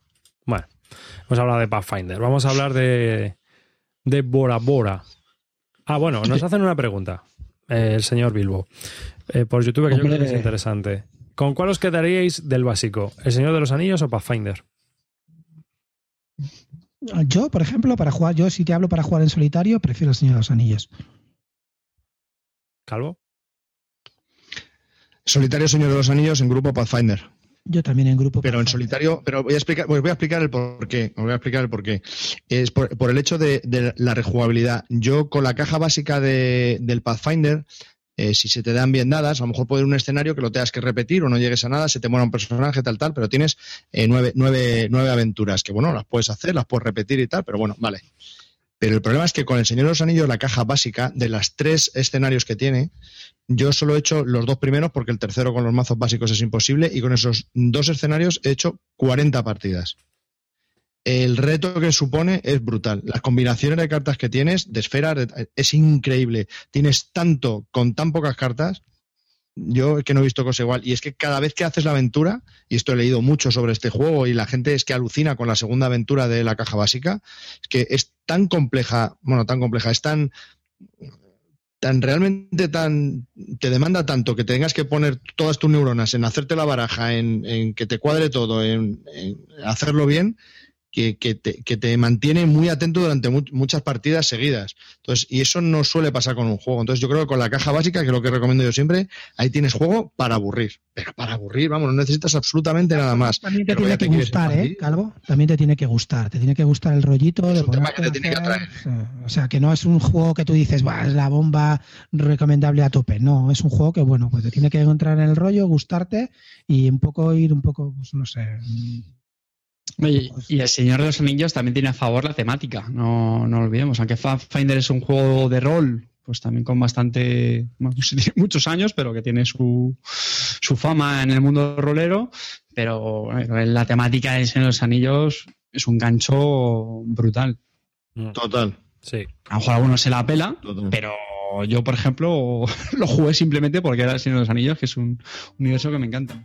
Bueno, hemos hablado de Pathfinder. Vamos a hablar de, de Bora Bora. Ah, bueno, nos hacen una pregunta. eh, el señor Bilbo. eh, por YouTube, que yo creo que es interesante. ¿Con cuál os quedaríais del básico? ¿El Señor de los Anillos o Pathfinder? Yo, por ejemplo, para jugar, yo si te hablo para jugar en solitario, prefiero el Señor de los Anillos. ¿Calvo? Solitario Señor de los Anillos en grupo Pathfinder. Yo también en grupo. Pero en solitario, pero voy a explicar, pues voy a explicar el porqué. Os voy a explicar el porqué. Es por, por el hecho de, de la rejugabilidad. Yo con la caja básica de- del Pathfinder, eh, si se te dan bien dadas, a lo mejor puede ir un escenario que lo tengas que repetir o no llegues a nada, se te muera un personaje, tal, tal, pero tienes eh, nueve, nueve, nueve aventuras que, bueno, las puedes hacer, las puedes repetir y tal, pero bueno, vale. Pero el problema es que con el Señor de los Anillos, la caja básica, de las tres escenarios que tiene, yo solo he hecho los dos primeros porque el tercero con los mazos básicos es imposible y con esos dos escenarios he hecho 40 partidas. El reto que supone es brutal. Las combinaciones de cartas que tienes, de esferas, es increíble. Tienes tanto con tan pocas cartas. Yo es que no he visto cosa igual. Y es que cada vez que haces la aventura, y esto he leído mucho sobre este juego, y la gente es que alucina con la segunda aventura de la caja básica, es que es tan compleja, bueno, tan compleja, es tan, tan realmente tan, te demanda tanto que tengas que poner todas tus neuronas en hacerte la baraja, en, en que te cuadre todo, en, en hacerlo bien, que, que, te, que te mantiene muy atento durante mu- muchas partidas seguidas. Entonces, y eso no suele pasar con un juego. Entonces, yo creo que con la caja básica, que es lo que recomiendo yo siempre, ahí tienes juego para aburrir. Pero para aburrir, vamos, no necesitas absolutamente nada más. También te Pero tiene te que gustar, ¿eh. Calvo? También te tiene que gustar. Te tiene que gustar el rollito Es de un tema ponerte que te a tiene que hacer, atraer. sí. O sea, que no es un juego que tú dices, "Buah, es la bomba recomendable a tope. No, es un juego que, bueno, pues te tiene que entrar en el rollo, gustarte y un poco ir un poco, pues no sé. Oye, y el Señor de los Anillos también tiene a favor la temática, no, no lo olvidemos. Aunque Pathfinder es un juego de rol, pues también con bastante, bueno, muchos años, pero que tiene su, su fama en el mundo rolero. Pero bueno, la temática del Señor de los Anillos es un gancho brutal. Total. Sí. A lo mejor a alguno se la pela, total. pero yo, por ejemplo, lo jugué simplemente porque era el Señor de los Anillos, que es un universo que me encanta.